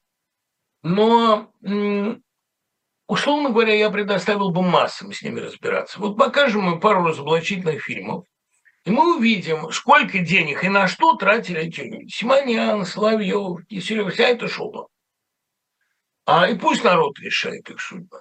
но, условно говоря, я предоставил бы массам с ними разбираться. Вот покажем мы пару разоблачительных фильмов, и мы увидим, сколько денег и на что тратили эти люди. Симонян, Соловьев, Киселев, вся эта шоба. А и пусть народ решает их судьбу.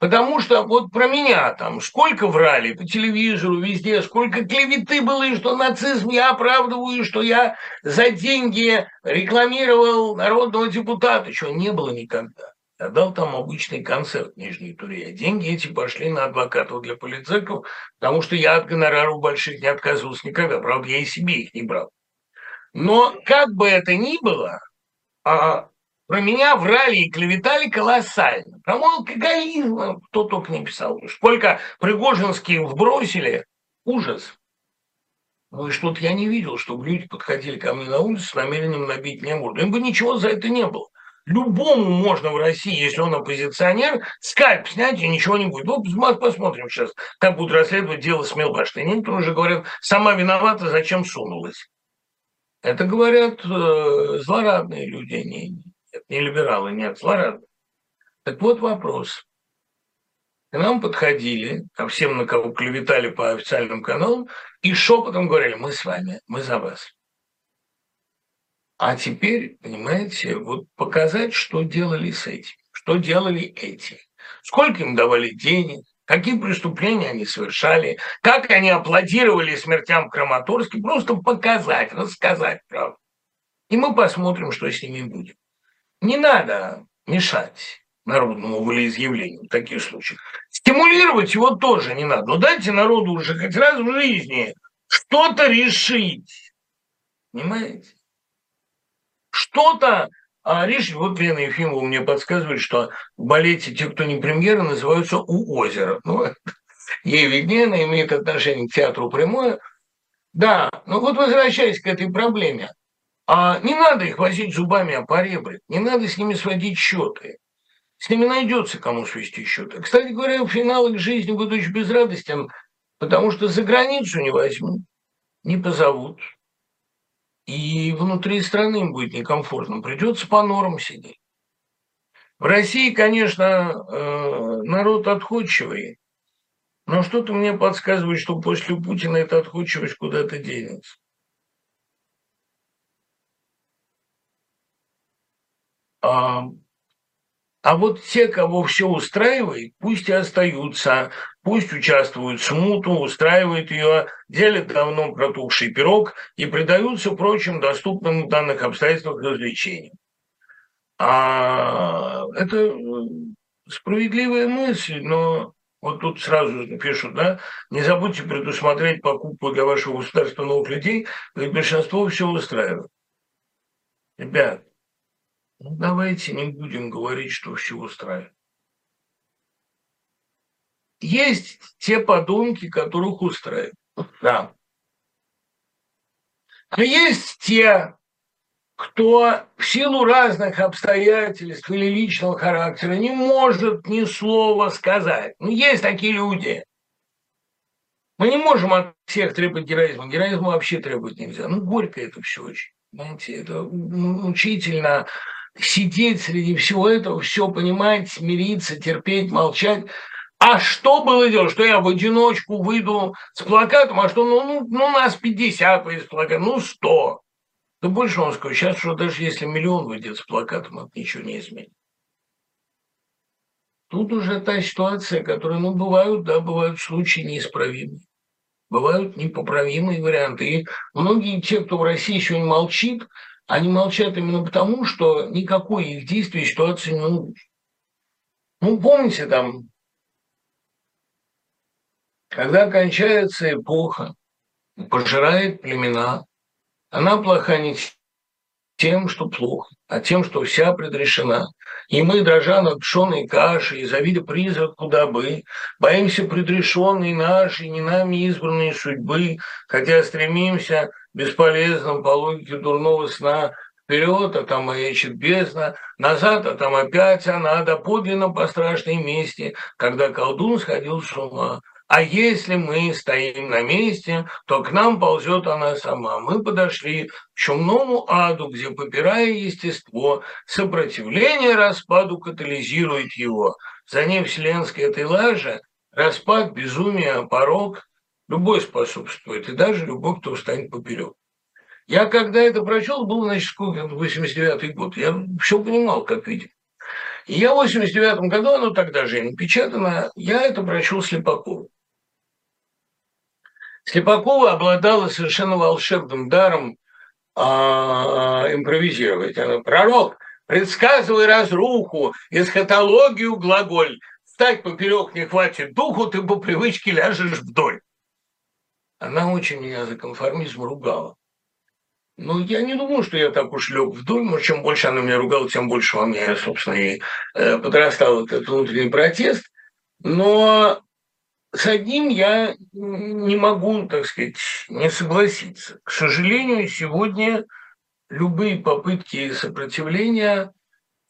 Потому что вот про меня там сколько врали по телевизору, везде, сколько клеветы было, и что нацизм я оправдываю, и что я за деньги рекламировал народного депутата. Чего не было никогда. Я дал там обычный концерт в Нижней Туре. Деньги эти пошли на адвокатов для полицейков, потому что я от гонораров больших не отказывался никогда. Правда, я и себе их не брал. Но как бы это ни было, а про меня врали и клеветали колоссально. Про мой алкоголизм кто только не писал. Сколько Пригожинских вбросили, ужас. Ну и что-то я не видел, чтобы люди подходили ко мне на улицу с намерением набить мне морду. Им бы ничего за это не было. Любому можно в России, если он оппозиционер, скайп снять и ничего не будет. Вот посмотрим сейчас, как будут расследовать дело с Милбаштейн. Они уже говорят, сама виновата, зачем сунулась. Это говорят э, злорадные люди, не, нет, не либералы, нет, злорадные. Так вот вопрос. К нам подходили, ко всем, на кого клеветали по официальным каналам, и шепотом говорили, мы с вами, мы за вас. А теперь, понимаете, вот показать, что делали с этим, что делали эти, сколько им давали денег, какие преступления они совершали, как они аплодировали смертям в Краматорске, просто показать, рассказать правду. И мы посмотрим, что с ними будет. Не надо мешать народному волеизъявлению в таких случаях. Стимулировать его тоже не надо. Но дайте народу уже хоть раз в жизни что-то решить. Понимаете? Что-то а решить. Вот Лена Ефимова мне подсказывает, что в те, кто не премьера, называются «У озера». Ну, ей виднее, она имеет отношение к театру прямое. Да, ну вот возвращаясь к этой проблеме, а не надо их возить зубами о поребрик, не надо с ними сводить счеты. С ними найдется кому свести счеты. Кстати говоря, в финалах жизни буду очень безрадостен, потому что за границу не возьмут, не позовут и внутри страны им будет некомфортно. Придется по норам сидеть. В России, конечно, э, народ отходчивый, но что-то мне подсказывает, что после Путина эта отходчивость куда-то денется. А а вот те, кого все устраивает, пусть и остаются, пусть участвуют в смуту, устраивают ее, делят давно протухший пирог и предаются прочим доступным в данных обстоятельствах развлечениям. А это э, справедливая мысль, но вот тут сразу пишут, да, не забудьте предусмотреть покупку для вашего государства новых людей, ведь большинство все устраивает. Ребят, ну, давайте не будем говорить, что все устраивает. Есть те подонки, которых устраивает. Да. А есть те, кто в силу разных обстоятельств или личного характера не может ни слова сказать. Ну, есть такие люди. Мы не можем всех требовать героизма. Героизма вообще требовать нельзя. Ну, горько это все очень. Понимаете, это мучительно сидеть среди всего этого, все понимать, смириться, терпеть, молчать. А что было делать? Что я в одиночку выйду с плакатом? А что, ну, ну, ну нас 50 выйдет с плакатом, ну 100. Да больше вам скажу, сейчас что даже если миллион выйдет с плакатом, это ничего не изменит. Тут уже та ситуация, которая, ну, бывают, да, бывают случаи неисправимые. Бывают непоправимые варианты. И многие те, кто в России сегодня молчит, они молчат именно потому, что никакой их действия ситуации не улучшит. Ну, помните там, когда кончается эпоха, пожирает племена, она плоха не тем, что плохо, а тем, что вся предрешена. И мы, дрожа над пшеной кашей, завидя призрак куда бы, боимся предрешенной нашей, не нами избранной судьбы, хотя стремимся бесполезным по логике дурного сна вперед, а там маячит бездна, назад, а там опять она, да подлинно по страшной мести, когда колдун сходил с ума. А если мы стоим на месте, то к нам ползет она сама. Мы подошли к чумному аду, где, попирая естество, сопротивление распаду катализирует его. За ней вселенской этой лаже распад, безумие, порог, любой способствует, и даже любой, кто встанет поперек. Я когда это прочел, был, значит, сколько, 89-й год, я все понимал, как видим. И я в 89 году, оно тогда же напечатано, я это прочел Слепакову. Слепакова обладала совершенно волшебным даром а, импровизировать. Она пророк, предсказывай разруху, эсхатологию глаголь. Встать поперек не хватит духу, ты по привычке ляжешь вдоль. Она очень меня за конформизм ругала. Ну, я не думаю, что я так уж лег вдоль, но чем больше она меня ругала, тем больше во мне, собственно, и э, подрастал этот внутренний протест. Но с одним я не могу, так сказать, не согласиться. К сожалению, сегодня любые попытки сопротивления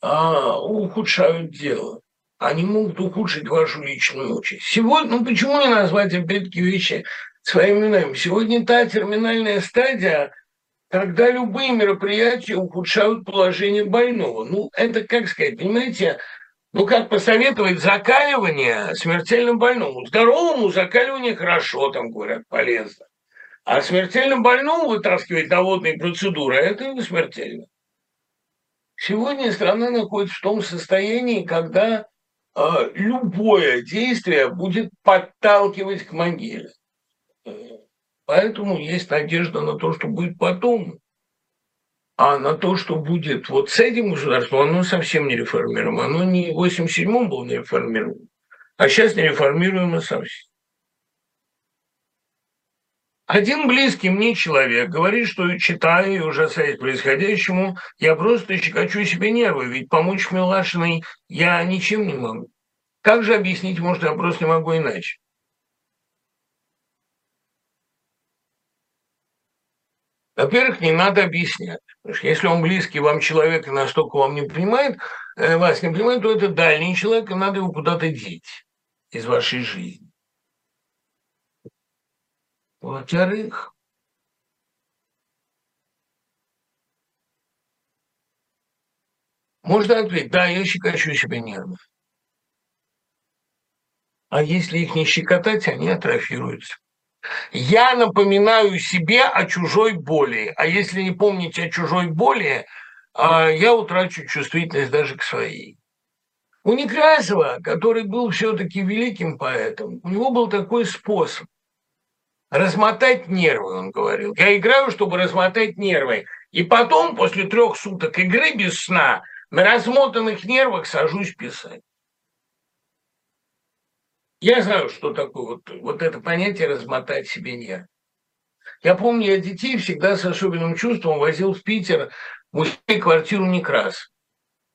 а, ухудшают дело. Они могут ухудшить вашу личную участь. Сегодня, ну почему не назвать опять-таки вещи своими именами? Сегодня та терминальная стадия, когда любые мероприятия ухудшают положение больного. Ну, это, как сказать, понимаете, ну, как посоветовать закаливание смертельно больному? Здоровому закаливание хорошо, там говорят, полезно. А смертельно больному вытаскивать на водные процедуры – это смертельно. Сегодня страна находится в том состоянии, когда э, любое действие будет подталкивать к могиле. Поэтому есть надежда на то, что будет потом. А на то, что будет вот с этим государством, оно совсем не реформируемо. Оно не в 87-м было не реформируемо, а сейчас не реформируемо совсем. Один близкий мне человек говорит, что читая и ужасаясь происходящему, я просто щекочу себе нервы, ведь помочь Милашиной я ничем не могу. Как же объяснить, может, я просто не могу иначе? Во-первых, не надо объяснять. Потому что если он близкий вам человек и настолько вам не понимает, э, вас не понимает, то это дальний человек, и надо его куда-то деть из вашей жизни. Во-вторых, можно ответить, да, я щекочу себе нервы. А если их не щекотать, они атрофируются. Я напоминаю себе о чужой боли. А если не помнить о чужой боли, а, я утрачу чувствительность даже к своей. У Некрасова, который был все-таки великим поэтом, у него был такой способ. Размотать нервы, он говорил. Я играю, чтобы размотать нервы. И потом, после трех суток игры без сна, на размотанных нервах сажусь писать. Я знаю, что такое вот, вот это понятие размотать себе нерв. Я помню, я детей всегда с особенным чувством возил в Питер музей квартиру Некрас.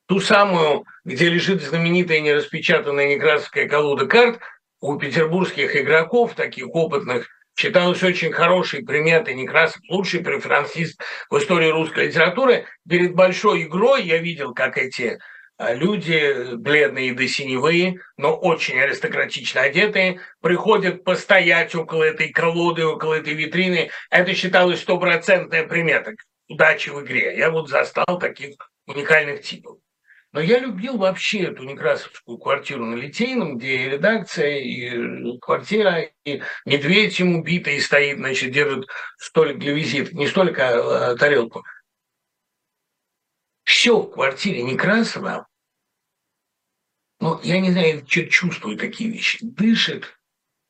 Ту самую, где лежит знаменитая нераспечатанная некрасовская колода карт у петербургских игроков, таких опытных, считалось очень хороший, приметный Некрасов, лучший преферансист в истории русской литературы. Перед большой игрой я видел, как эти люди, бледные до синевые, но очень аристократично одетые, приходят постоять около этой колоды, около этой витрины. Это считалось стопроцентная примета удачи в игре. Я вот застал таких уникальных типов. Но я любил вообще эту некрасовскую квартиру на Литейном, где и редакция, и квартира, и медведь ему битый стоит, значит, держит столик для визита. Не столик, а, а тарелку все в квартире Некрасова, ну, я не знаю, чувствую такие вещи, дышит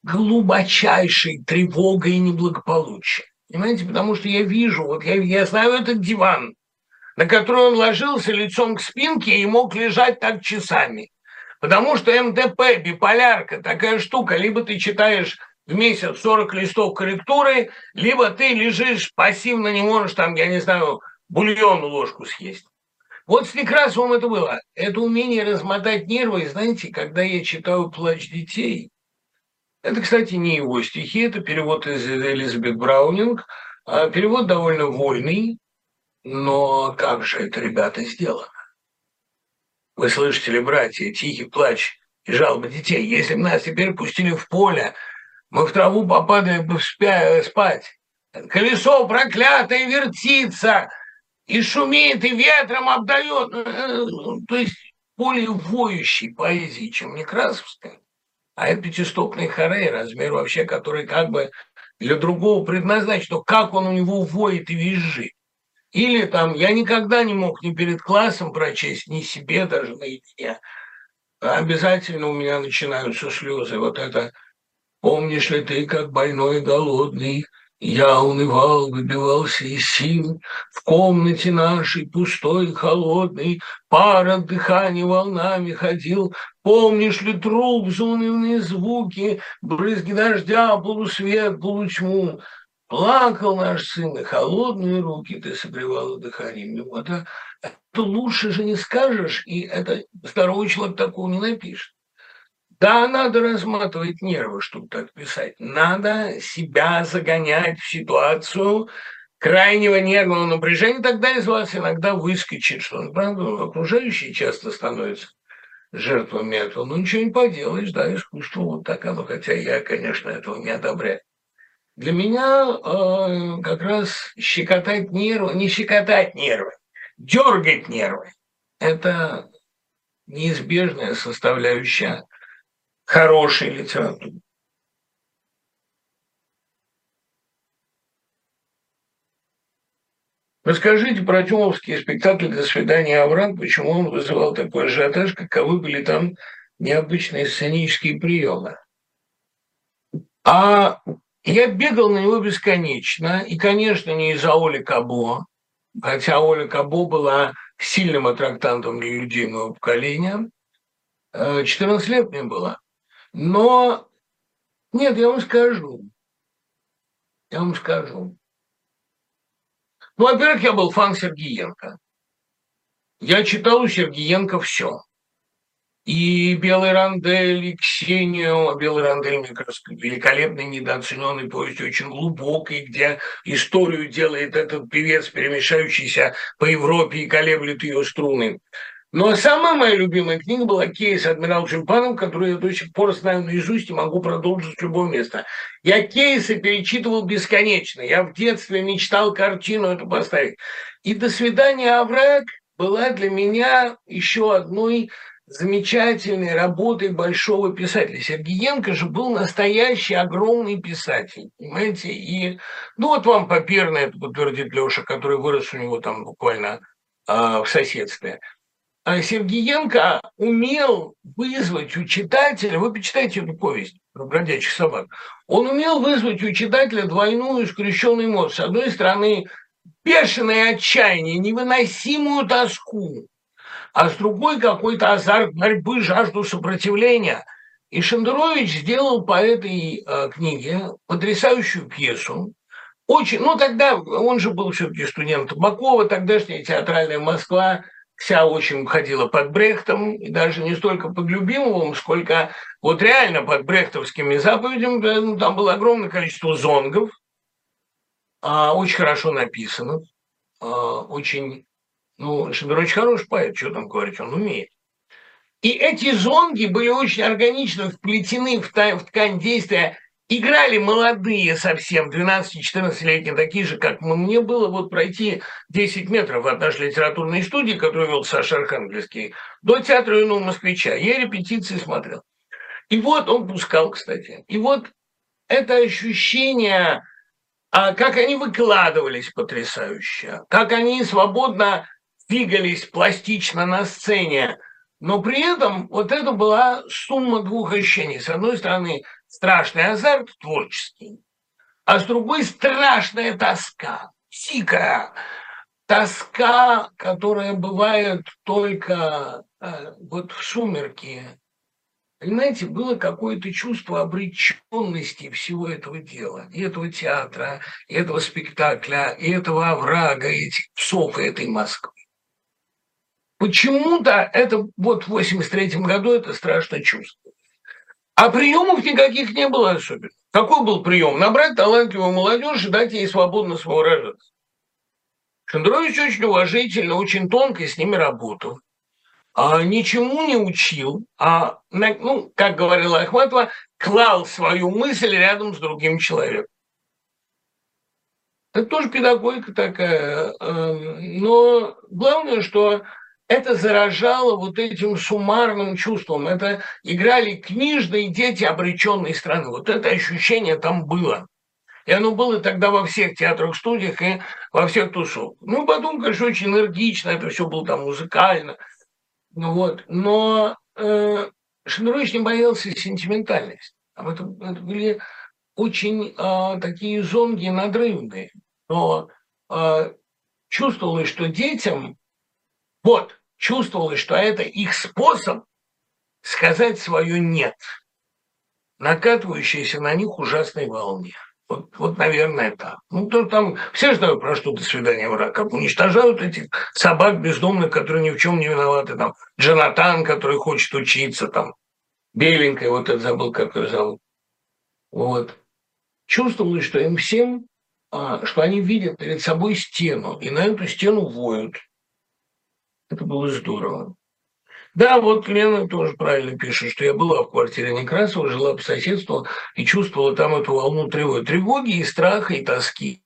глубочайшей тревогой и неблагополучием. Понимаете, потому что я вижу, вот я, я знаю этот диван, на который он ложился лицом к спинке и мог лежать так часами. Потому что МДП, биполярка, такая штука, либо ты читаешь в месяц 40 листов корректуры, либо ты лежишь пассивно, не можешь там, я не знаю, бульон ложку съесть. Вот с Некрасовым это было. Это умение размотать нервы, знаете, когда я читаю «Плач детей», это, кстати, не его стихи, это перевод из Элизабет Браунинг. А перевод довольно вольный, но как же это, ребята, сделано? Вы слышите ли, братья, тихий плач и жалобы детей? Если бы нас теперь пустили в поле, мы в траву попадали бы спать. Колесо проклятое вертится, и шумит, и ветром обдает. Э, то есть более воющей поэзии, чем Некрасовская. А это пятистопный хорей, размер вообще, который как бы для другого предназначен, но как он у него воет и визжит. Или там, я никогда не мог ни перед классом прочесть, ни себе даже наедине. Обязательно у меня начинаются слезы. Вот это «Помнишь ли ты, как больной и голодный, я унывал, выбивался из сил, в комнате нашей, пустой холодной, пар от дыхания волнами ходил. Помнишь ли труп, заунывные звуки, брызги дождя, полусвет, полутьму? Плакал наш сын, и холодные руки ты согревала дыханием его. Это, это лучше же не скажешь, и это здоровый человек такого не напишет. Да, надо разматывать нервы, чтобы так писать. Надо себя загонять в ситуацию крайнего нервного напряжения, тогда из вас иногда выскочит, что ну, правда, окружающие часто становятся жертвами этого. Ну, ничего не поделаешь, да, искусство вот так оно, хотя я, конечно, этого не одобряю. Для меня э, как раз щекотать нервы, не щекотать нервы, дергать нервы – это неизбежная составляющая хорошей литературы. Расскажите про Тюмовский спектакль «До свидания, Аврам», почему он вызывал такой ажиотаж, каковы были там необычные сценические приемы. А я бегал на него бесконечно, и, конечно, не из-за Оли Кабо, хотя Оля Кабо была сильным аттрактантом для людей моего поколения. 14 э, лет мне было. Но нет, я вам скажу. Я вам скажу. Ну, во-первых, я был фан Сергеенко. Я читал у Сергеенко все. И «Белый рандель», и «Ксению». А «Белый рандель», мне кажется, великолепный, недооцененный повесть, очень глубокий, где историю делает этот певец, перемешающийся по Европе и колеблет ее струны. Но самая моя любимая книга была «Кейс адмирал Чемпанов», которую я до сих пор знаю наизусть и могу продолжить с любого места. Я кейсы перечитывал бесконечно. Я в детстве мечтал картину эту поставить. И «До свидания, овраг» была для меня еще одной замечательной работой большого писателя. Сергеенко же был настоящий огромный писатель, понимаете? И, ну вот вам Паперный это подтвердит Леша, который вырос у него там буквально э, в соседстве – а Сергеенко умел вызвать у читателя, вы почитайте эту повесть про бродячих собак, он умел вызвать у читателя двойную скрещенную эмоцию. С одной стороны, бешеное отчаяние, невыносимую тоску, а с другой какой-то азарт борьбы, жажду сопротивления. И Шендерович сделал по этой э, книге потрясающую пьесу, очень, ну тогда он же был все-таки студент Табакова, тогдашняя театральная Москва, вся очень ходила под Брехтом, и даже не столько под Любимовым, сколько вот реально под брехтовскими заповедями. Ну, там было огромное количество зонгов, а, очень хорошо написанных, а, очень Ну, Шендерович хороший поэт, что там говорить, он умеет. И эти зонги были очень органично вплетены в ткань действия Играли молодые совсем, 12-14-летние, такие же, как мне было вот пройти 10 метров от нашей литературной студии, которую вел Саша Архангельский, до театра юного москвича. Я репетиции смотрел. И вот он пускал, кстати. И вот это ощущение, а, как они выкладывались потрясающе, как они свободно двигались пластично на сцене, но при этом вот это была сумма двух ощущений. С одной стороны, страшный азарт творческий, а с другой страшная тоска, дикая тоска, которая бывает только э, вот в сумерке. Понимаете, было какое-то чувство обреченности всего этого дела, и этого театра, и этого спектакля, и этого оврага, и этих псов, и этой Москвы. Почему-то это вот в 83 году это страшно чувство. А приемов никаких не было особенно. Какой был прием? Набрать талантливую молодежь и дать ей свободно самовыражаться. Шендерович очень уважительно, очень тонко с ними работал. А ничему не учил, а, ну, как говорила Ахматова, клал свою мысль рядом с другим человеком. Это тоже педагогика такая. Эм, но главное, что это заражало вот этим суммарным чувством. Это играли книжные дети обреченной страны. Вот это ощущение там было. И оно было тогда во всех театрах, студиях и во всех тусовках. Ну, потом, конечно, очень энергично, это все было там музыкально. Ну вот. Но э, Шендерович не боялся сентиментальности. Там это, это были очень э, такие зонги надрывные. Но э, чувствовалось, что детям вот, чувствовалось, что это их способ сказать свое «нет», накатывающееся на них ужасной волне. Вот, вот, наверное, так. Ну, то там все знают, про что «До свидания, враг», уничтожают этих собак бездомных, которые ни в чем не виноваты. Там Джонатан, который хочет учиться, там беленькая, вот это забыл, как ее зовут. Вот. Чувствовалось, что им всем, а, что они видят перед собой стену, и на эту стену воют. Это было здорово. Да, вот Лена тоже правильно пишет, что я была в квартире Некрасова, жила по соседству и чувствовала там эту волну тревоги, тревоги и страха, и тоски.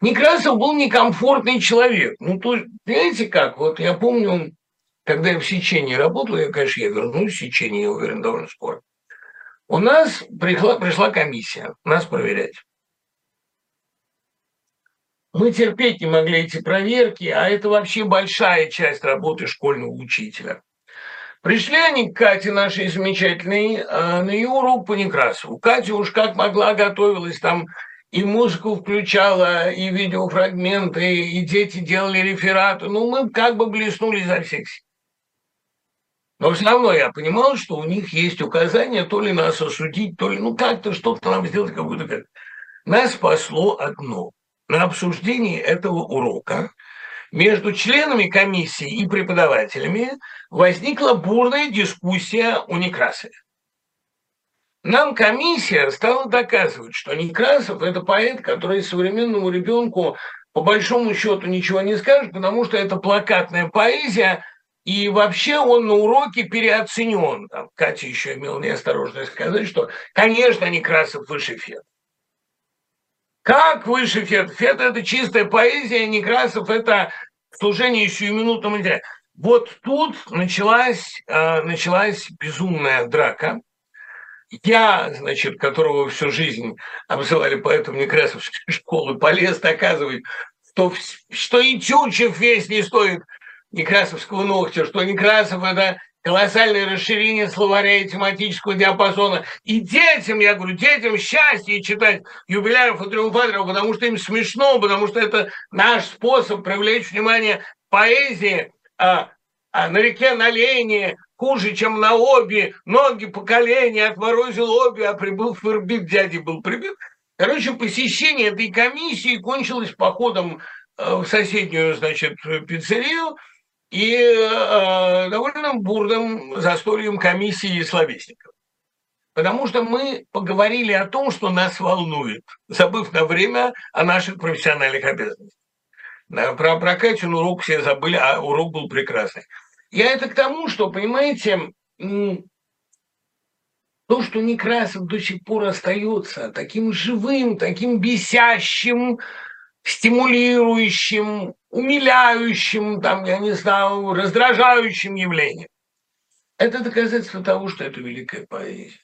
Некрасов был некомфортный человек. Ну, то, знаете как, вот я помню, когда я в Сечении работал, я, конечно, я вернусь в Сечение, я уверен, довольно скоро. У нас пришла, пришла комиссия нас проверять. Мы терпеть не могли эти проверки, а это вообще большая часть работы школьного учителя. Пришли они к Кате, нашей замечательной, а, на ее урок по Некрасову. Катя уж как могла готовилась, там и музыку включала, и видеофрагменты, и дети делали рефераты. Ну, мы как бы блеснули за всех сил. Но все равно я понимал, что у них есть указания то ли нас осудить, то ли ну как-то что-то нам сделать, какую-то... Нас спасло одно на обсуждении этого урока между членами комиссии и преподавателями возникла бурная дискуссия о Некрасове. Нам комиссия стала доказывать, что Некрасов – это поэт, который современному ребенку по большому счету ничего не скажет, потому что это плакатная поэзия, и вообще он на уроке переоценен. Катя еще имела неосторожность сказать, что, конечно, Некрасов выше Фет. Как выше Фет? Фет – это чистая поэзия, Некрасов – это служение сиюминутному идеалу. Вот тут началась, э, началась безумная драка. Я, значит, которого всю жизнь обзывали поэтом Некрасовской школы, полез доказывать, что, что и Тютчев весь не стоит Некрасовского ногтя, что Некрасов – это колоссальное расширение словаря и тематического диапазона. И детям, я говорю, детям счастье читать юбиляров и триумфаторов, потому что им смешно, потому что это наш способ привлечь внимание поэзии а, а на реке на Лене, хуже, чем на обе, ноги поколения отморозил обе, а прибыл в Ирбит, дядя был прибит. Короче, посещение этой комиссии кончилось походом э, в соседнюю, значит, пиццерию – и э, довольно бурным застольем комиссии словесников. Потому что мы поговорили о том, что нас волнует, забыв на время о наших профессиональных обязанностях. Про, про Катин урок все забыли, а урок был прекрасный. Я это к тому, что, понимаете, то, что Некрасов до сих пор остается таким живым, таким бесящим, стимулирующим, умиляющим, там, я не знаю, раздражающим явлением. Это доказательство того, что это великая поэзия.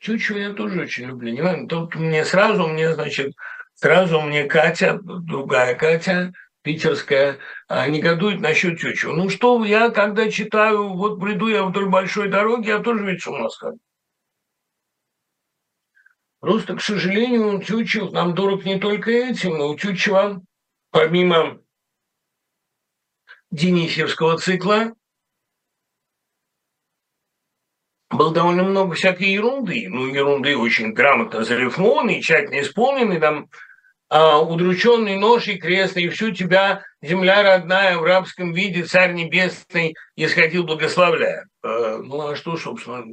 Чучу я тоже очень люблю. Не тут мне сразу, мне, значит, сразу мне Катя, другая Катя, питерская, а, негодует насчет Чучу. Ну что, я когда читаю, вот приду я вдоль большой дороги, я тоже ведь с ума схожу. Просто, к сожалению, Тютчев нам дорог не только этим, но у Тютчева, помимо Денисевского цикла, было довольно много всякой ерунды. Ну, ерунды очень грамотно зарифмованной, тщательно исполненной, там, а, удрученный нож и крест, и всю тебя, земля родная, в рабском виде, царь небесный, исходил благословляя. А, ну, а что, собственно,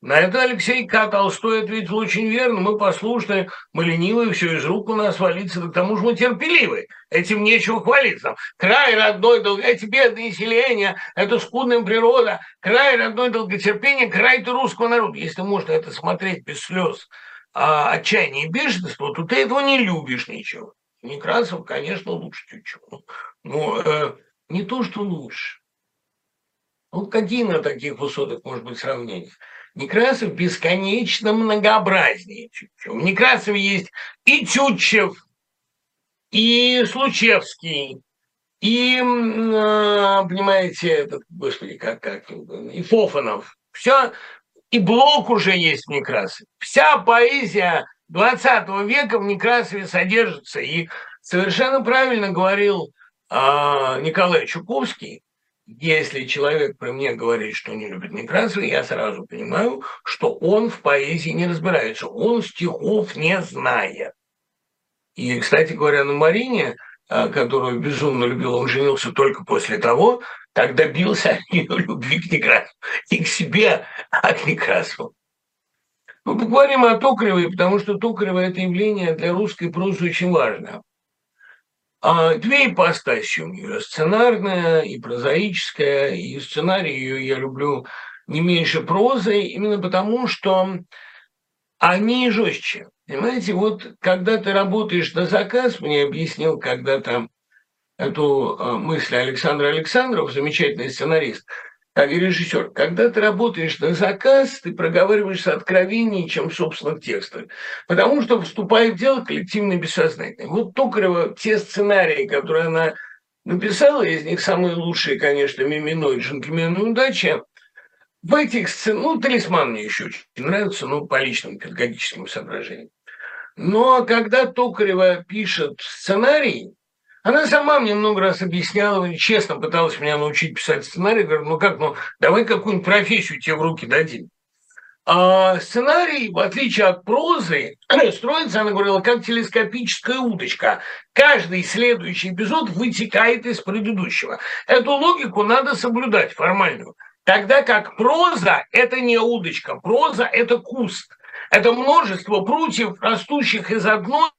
на это Алексей К. Толстой ответил очень верно. Мы послушны, мы ленивые, все из рук у нас валится, да к тому же мы терпеливы. Этим нечего хвалиться. Край родной, дол... эти бедные селения, это скудная природа, край родной долготерпения, край ты русского народа. Если можно это смотреть без слез, а, отчаяния и бешенства, то ты этого не любишь ничего. Некрасов, конечно, лучше чуть-чуть. Но э, не то, что лучше. Ну, какие на таких высотах может быть сравнение? Некрасов бесконечно многообразнее. В Некрасове есть и Тютчев, и Случевский, и, а, понимаете, этот, господи, как, как, и Фофанов. Все, и Блок уже есть в Некрасове. Вся поэзия 20 века в Некрасове содержится. И совершенно правильно говорил э, Николай Чуковский, если человек при мне говорит, что не любит Некрасова, я сразу понимаю, что он в поэзии не разбирается, он стихов не знает. И, кстати говоря, на Марине, а, которую безумно любил, он женился только после того, как добился ее любви к Некрасову. Не к себе, а к Некрасову. Мы поговорим о Токаревой, потому что Токарева – это явление для русской прозы очень важное. А две ипостаси у нее, сценарная и прозаическая, и сценарий ее я люблю не меньше прозы, именно потому, что они жестче. Понимаете, вот когда ты работаешь на заказ, мне объяснил когда-то эту а, мысль Александр Александров, замечательный сценарист – как режиссер, когда ты работаешь на заказ, ты проговариваешься откровеннее, чем в собственных текстах, потому что вступает в дело коллективное бессознательное. Вот Токарева, те сценарии, которые она написала, из них самые лучшие, конечно, «Мимино» и «Джентльмены удачи», в этих сценах, ну, «Талисман» мне еще очень нравится, ну, по личным педагогическим соображениям. Но когда Токарева пишет сценарий, она сама мне много раз объясняла, честно пыталась меня научить писать сценарий. Говорю, ну как, ну давай какую-нибудь профессию тебе в руки дадим. А сценарий, в отличие от прозы, строится, она говорила, как телескопическая удочка. Каждый следующий эпизод вытекает из предыдущего. Эту логику надо соблюдать формальную. Тогда как проза – это не удочка, проза – это куст. Это множество прутьев, растущих из одной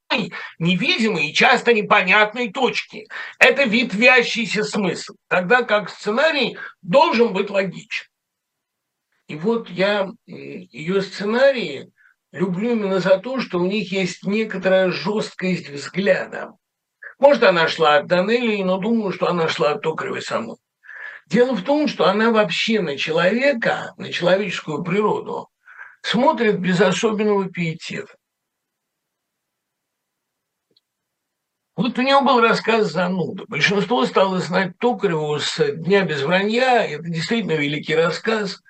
невидимой и часто непонятной точки. Это ветвящийся смысл, тогда как сценарий должен быть логичен. И вот я ее сценарии люблю именно за то, что у них есть некоторая жесткость взгляда. Может, она шла от Данелии, но думаю, что она шла от Токаревой самой. Дело в том, что она вообще на человека, на человеческую природу смотрят без особенного пиетета. Вот у него был рассказ «Зануда». Большинство стало знать Токареву с «Дня без вранья». Это действительно великий рассказ,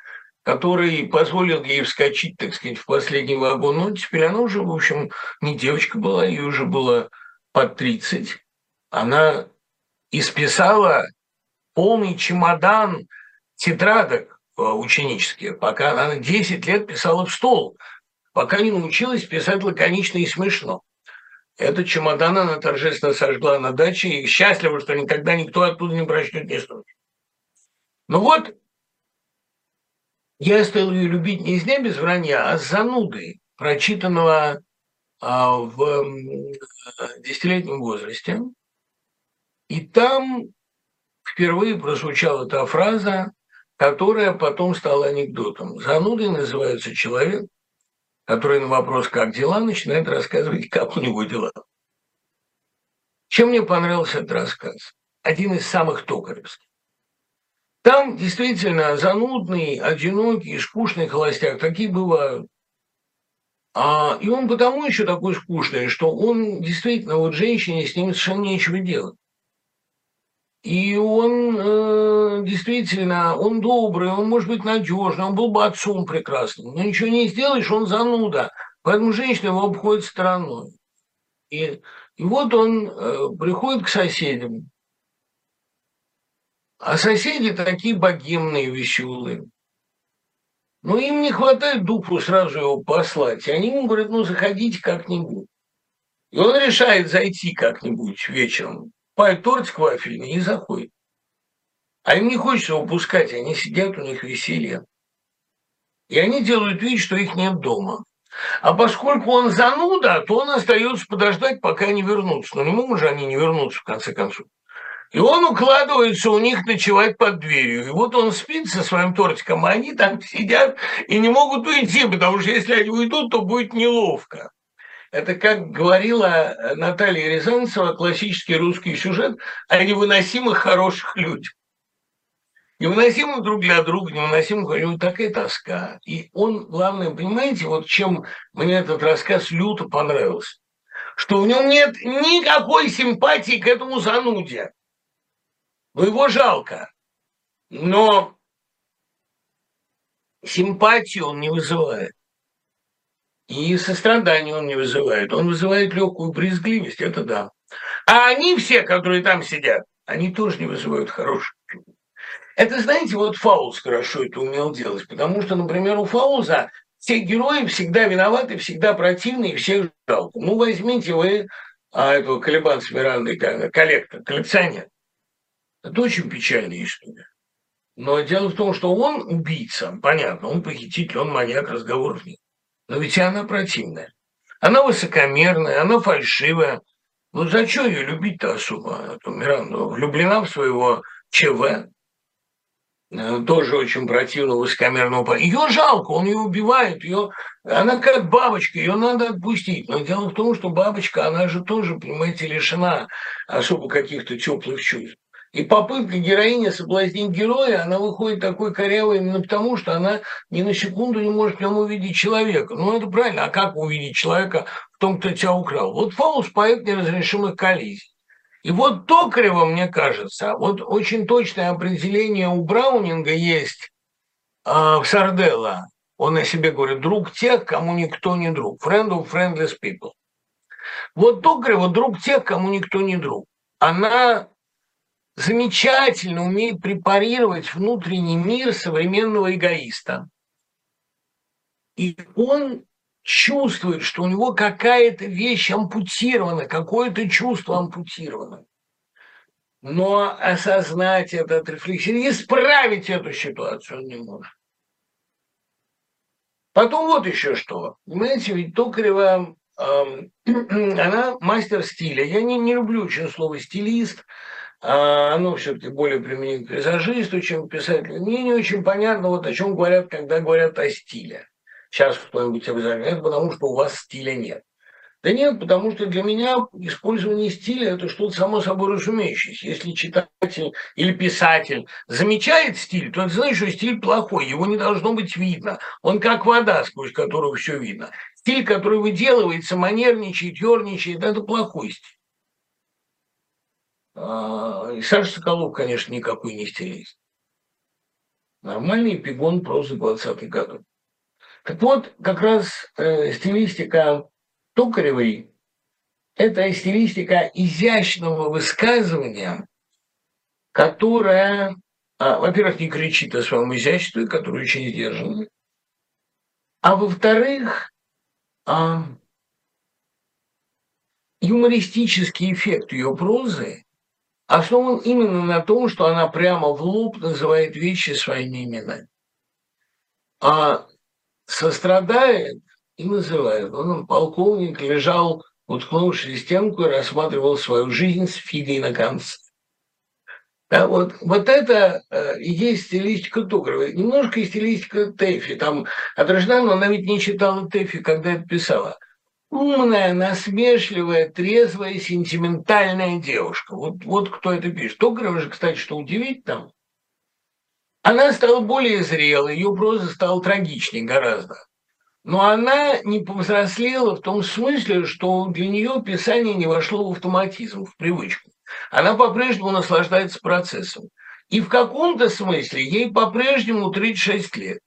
который позволил ей вскочить, так сказать, в последний вагон. Но теперь она уже, в общем, не девочка была, ей уже было под 30. Она исписала полный чемодан тетрадок ученические, пока она 10 лет писала в стол, пока не научилась писать лаконично и смешно. Этот чемодан она торжественно сожгла на даче и счастлива, что никогда никто оттуда не прочтет ни строчки. Ну вот, я стал ее любить не из дня без вранья, а с занудой, прочитанного а, в десятилетнем возрасте. И там впервые прозвучала та фраза, которая потом стала анекдотом. Занудой называется человек, который на вопрос «как дела?» начинает рассказывать, как у него дела. Чем мне понравился этот рассказ? Один из самых токаревских. Там действительно занудный, одинокий, скучный холостяк. Такие бывают. А, и он потому еще такой скучный, что он действительно, вот женщине с ним совершенно нечего делать. И он э, действительно, он добрый, он может быть надежный, он был бы отцом прекрасным. Но ничего не сделаешь, он зануда. Поэтому женщина его обходит стороной. И, и вот он э, приходит к соседям. А соседи такие богемные, веселые. Но им не хватает духу сразу его послать. И они ему говорят, ну, заходите как-нибудь. И он решает зайти как-нибудь вечером покупают тортик вафельный и заходят. А им не хочется его пускать, они сидят, у них веселье. И они делают вид, что их нет дома. А поскольку он зануда, то он остается подождать, пока они вернутся. Но не могут же они не вернуться, в конце концов. И он укладывается у них ночевать под дверью. И вот он спит со своим тортиком, а они там сидят и не могут уйти, потому что если они уйдут, то будет неловко. Это, как говорила Наталья Рязанцева, классический русский сюжет о невыносимых хороших людях. Невыносимых друг для друга, невыносимых, у него такая тоска. И он, главное, понимаете, вот чем мне этот рассказ люто понравился, что в нем нет никакой симпатии к этому зануде. Ну, его жалко. Но симпатию он не вызывает. И сострадание он не вызывает. Он вызывает легкую брезгливость, это да. А они все, которые там сидят, они тоже не вызывают хороших Это, знаете, вот Фаулс хорошо это умел делать, потому что, например, у Фауза все герои всегда виноваты, всегда противные, всех жалко. Ну, возьмите вы а, этого Калибан с Мирандой, коллектор, коллекционер. Это очень печальная история. Но дело в том, что он убийца, понятно, он похититель, он маньяк, разговоров нет. Но ведь она противная. Она высокомерная, она фальшивая. Ну зачем ее любить-то особо, эту Миранду? Влюблена в своего ЧВ, э, тоже очень противного высокомерного. Ее жалко, он ее убивает, ее, она как бабочка, ее надо отпустить. Но дело в том, что бабочка, она же тоже, понимаете, лишена особо каких-то теплых чувств. И попытка героини соблазнить героя, она выходит такой корявой именно потому, что она ни на секунду не может в нем увидеть человека. Ну, это правильно. А как увидеть человека в том, кто тебя украл? Вот Фаус – поэт неразрешимых коллизий. И вот Токарева, мне кажется, вот очень точное определение у Браунинга есть э, в Сарделла. Он о себе говорит, друг тех, кому никто не друг. Friend of friendless people. Вот Токарева друг тех, кому никто не друг. Она замечательно умеет препарировать внутренний мир современного эгоиста. И он чувствует, что у него какая-то вещь ампутирована, какое-то чувство ампутировано. Но осознать это, отрефлексировать, исправить эту ситуацию он не может. Потом вот еще что. Понимаете, ведь Токарева, э, она мастер стиля. Я не, не люблю очень слово «стилист», а оно все-таки более применимо к пейзажисту, чем к писателю. Мне не очень понятно, вот о чем говорят, когда говорят о стиле. Сейчас кто-нибудь обязательно. Это потому, что у вас стиля нет. Да нет, потому что для меня использование стиля – это что-то само собой разумеющееся. Если читатель или писатель замечает стиль, то это значит, что стиль плохой, его не должно быть видно. Он как вода, сквозь которую все видно. Стиль, который выделывается, манерничает, ерничает – это плохой стиль. А, и Саша Соколов, конечно, никакой не стилист. Нормальный пигон прозы 20-х годов. Так вот, как раз э, стилистика Токаревой – это стилистика изящного высказывания, которая, а, во-первых, не кричит о своем изяществе, которое очень сдержано, а во-вторых, а, юмористический эффект ее прозы основан именно на том, что она прямо в лоб называет вещи своими именами. А сострадает и называет. Он, полковник, лежал, уткнувшись в стенку и рассматривал свою жизнь с фигой на конце. Да, вот, вот это э, и есть стилистика Тугрова. Немножко и стилистика Тэфи. Там отражена, но она ведь не читала Тэфи, когда это писала. Умная, насмешливая, трезвая, сентиментальная девушка. Вот, вот кто это пишет. Тугрова же, кстати, что удивительно, она стала более зрелой, ее проза стала трагичнее гораздо. Но она не повзрослела в том смысле, что для нее писание не вошло в автоматизм, в привычку она по-прежнему наслаждается процессом. И в каком-то смысле ей по-прежнему 36 лет.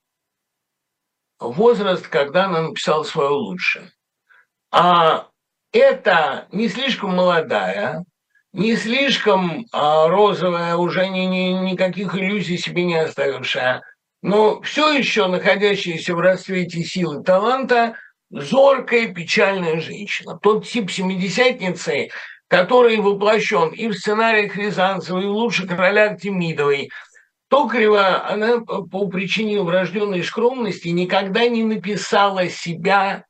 Возраст, когда она написала свое лучшее. А это не слишком молодая, не слишком а, розовая, уже ни, ни, никаких иллюзий себе не оставившая, но все еще находящаяся в расцвете силы таланта, зоркая, печальная женщина. Тот тип семидесятницы, который воплощен и в сценариях Рязанцева, и в лучших ролях Демидовой. Токарева, она по причине врожденной скромности никогда не написала себя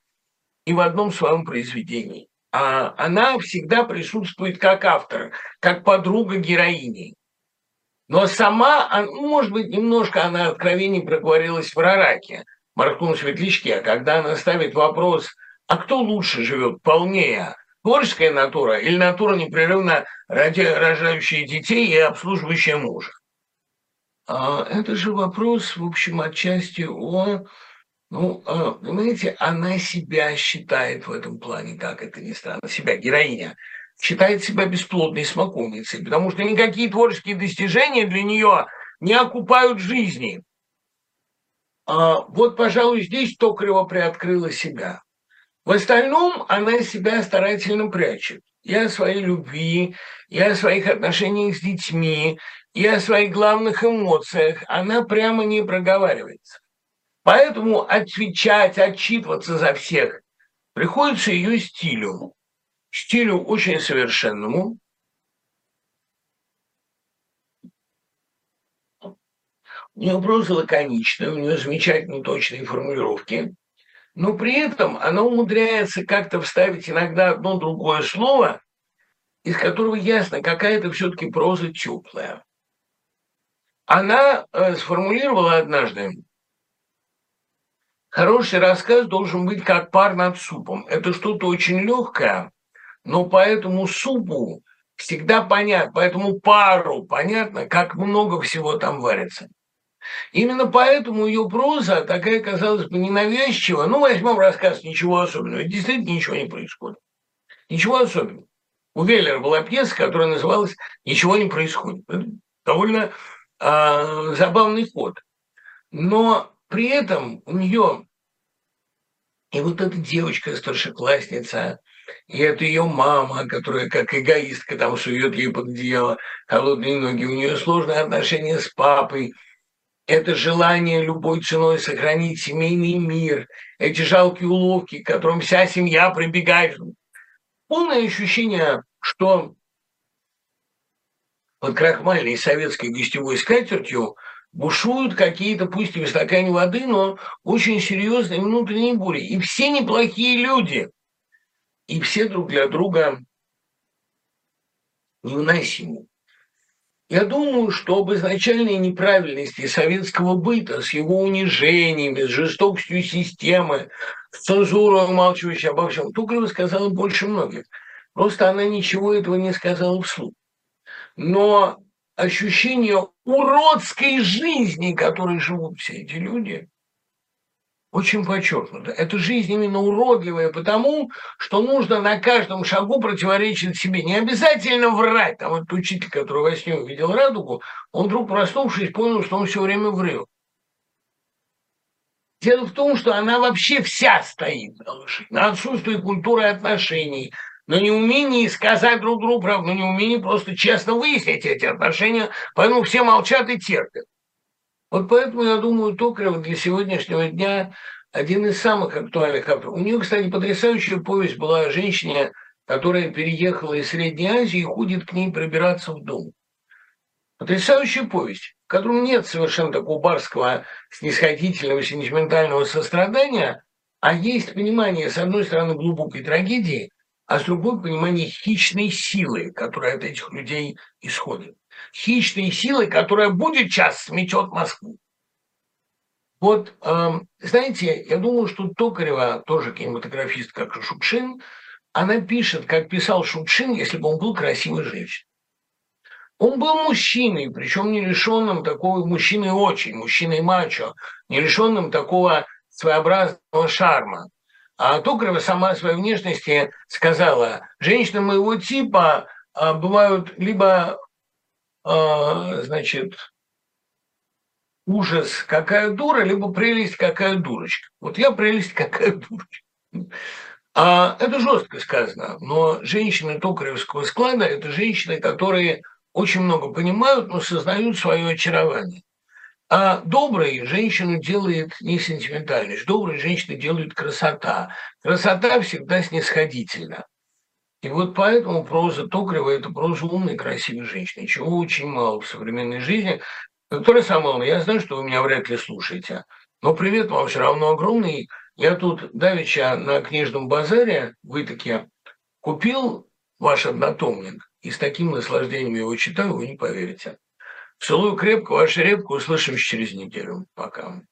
и в одном своем произведении. А она всегда присутствует как автор, как подруга героини. Но сама, ну, может быть, немножко она откровеннее проговорилась в Рараке, Маркун Светлячке, когда она ставит вопрос, а кто лучше живет, полнее, творческая натура или натура непрерывно ради, рожающая детей и обслуживающая мужа? А это же вопрос, в общем, отчасти о... Ну, а, понимаете, она себя считает в этом плане, как это ни странно, себя, героиня, считает себя бесплодной смоковницей, потому что никакие творческие достижения для нее не окупают жизни. А вот, пожалуй, здесь Токарева приоткрыла себя. В остальном она себя старательно прячет. И о своей любви, и о своих отношениях с детьми, и о своих главных эмоциях она прямо не проговаривается. Поэтому отвечать, отчитываться за всех приходится ее стилю. Стилю очень совершенному, У нее проза лаконичная, у нее замечательные точные формулировки но при этом она умудряется как-то вставить иногда одно другое слово, из которого ясно, какая-то все-таки проза теплая. Она э, сформулировала однажды, хороший рассказ должен быть как пар над супом. Это что-то очень легкое, но по этому супу всегда понятно, по этому пару понятно, как много всего там варится. Именно поэтому ее проза такая, казалось бы, ненавязчивая. Ну, возьмем рассказ «Ничего особенного». Действительно ничего не происходит. Ничего особенного. У Веллера была пьеса, которая называлась «Ничего не происходит». Это довольно э, забавный ход. Но при этом у нее и вот эта девочка, старшеклассница, и это ее мама, которая как эгоистка там сует ей под одеяло холодные ноги. У нее сложные отношения с папой – это желание любой ценой сохранить семейный мир, эти жалкие уловки, к которым вся семья прибегает. Полное ощущение, что под крахмальной советской гостевой скатертью бушуют какие-то, пусть и в стакане воды, но очень серьезные внутренние бури. И все неплохие люди. И все друг для друга невыносимы. Я думаю, что об изначальной неправильности советского быта с его унижениями, с жестокостью системы, с цензурой, умалчивающей обо всем, Тугрова сказала больше многих. Просто она ничего этого не сказала вслух. Но ощущение уродской жизни, которой живут все эти люди, очень подчеркнуто. Эта жизнь именно уродливая, потому что нужно на каждом шагу противоречить себе. Не обязательно врать. Там этот учитель, который во сне увидел радугу, он вдруг проснувшись понял, что он все время врет. Дело в том, что она вообще вся стоит на лошади, на отсутствии культуры отношений, на неумении сказать друг другу правду, на неумении просто честно выяснить эти отношения, поэтому все молчат и терпят. Вот поэтому, я думаю, Токарев для сегодняшнего дня один из самых актуальных авторов. У нее, кстати, потрясающая повесть была о женщине, которая переехала из Средней Азии и ходит к ней пробираться в дом. Потрясающая повесть, в котором нет совершенно такого барского, снисходительного, сентиментального сострадания, а есть понимание, с одной стороны, глубокой трагедии, а с другой – понимание хищной силы, которая от этих людей исходит. хищной силой, которая будет час сметет Москву. Вот, э, знаете, я думаю, что Токарева, тоже кинематографист, как и Шукшин, она пишет, как писал Шукшин, если бы он был красивой женщиной. Он был мужчиной, причем не лишенным такого, мужчиной очень, мужчиной мачо, не лишенным такого своеобразного шарма. А Токарева сама о своей внешности сказала, женщины моего типа а, бывают либо, а, значит, ужас, какая дура, либо прелесть, какая дурочка. Вот я прелесть, какая дурочка. А это жестко сказано, но женщины токаревского склада – это женщины, которые очень много понимают, но сознают свое очарование. А добрые женщину делает не сентиментальность, добрые женщины делают красота. Красота всегда снисходительна. И вот поэтому проза Токарева – это проза умной, красивой женщины, чего очень мало в современной жизни. Виктория Самойловна, я знаю, что вы меня вряд ли слушаете, но привет вам все равно огромный. Я тут давеча на книжном базаре в Итаке купил ваш однотомник, и с таким наслаждением его читаю, вы не поверите. Целую крепко, ваша репка, услышимся через неделю. Пока.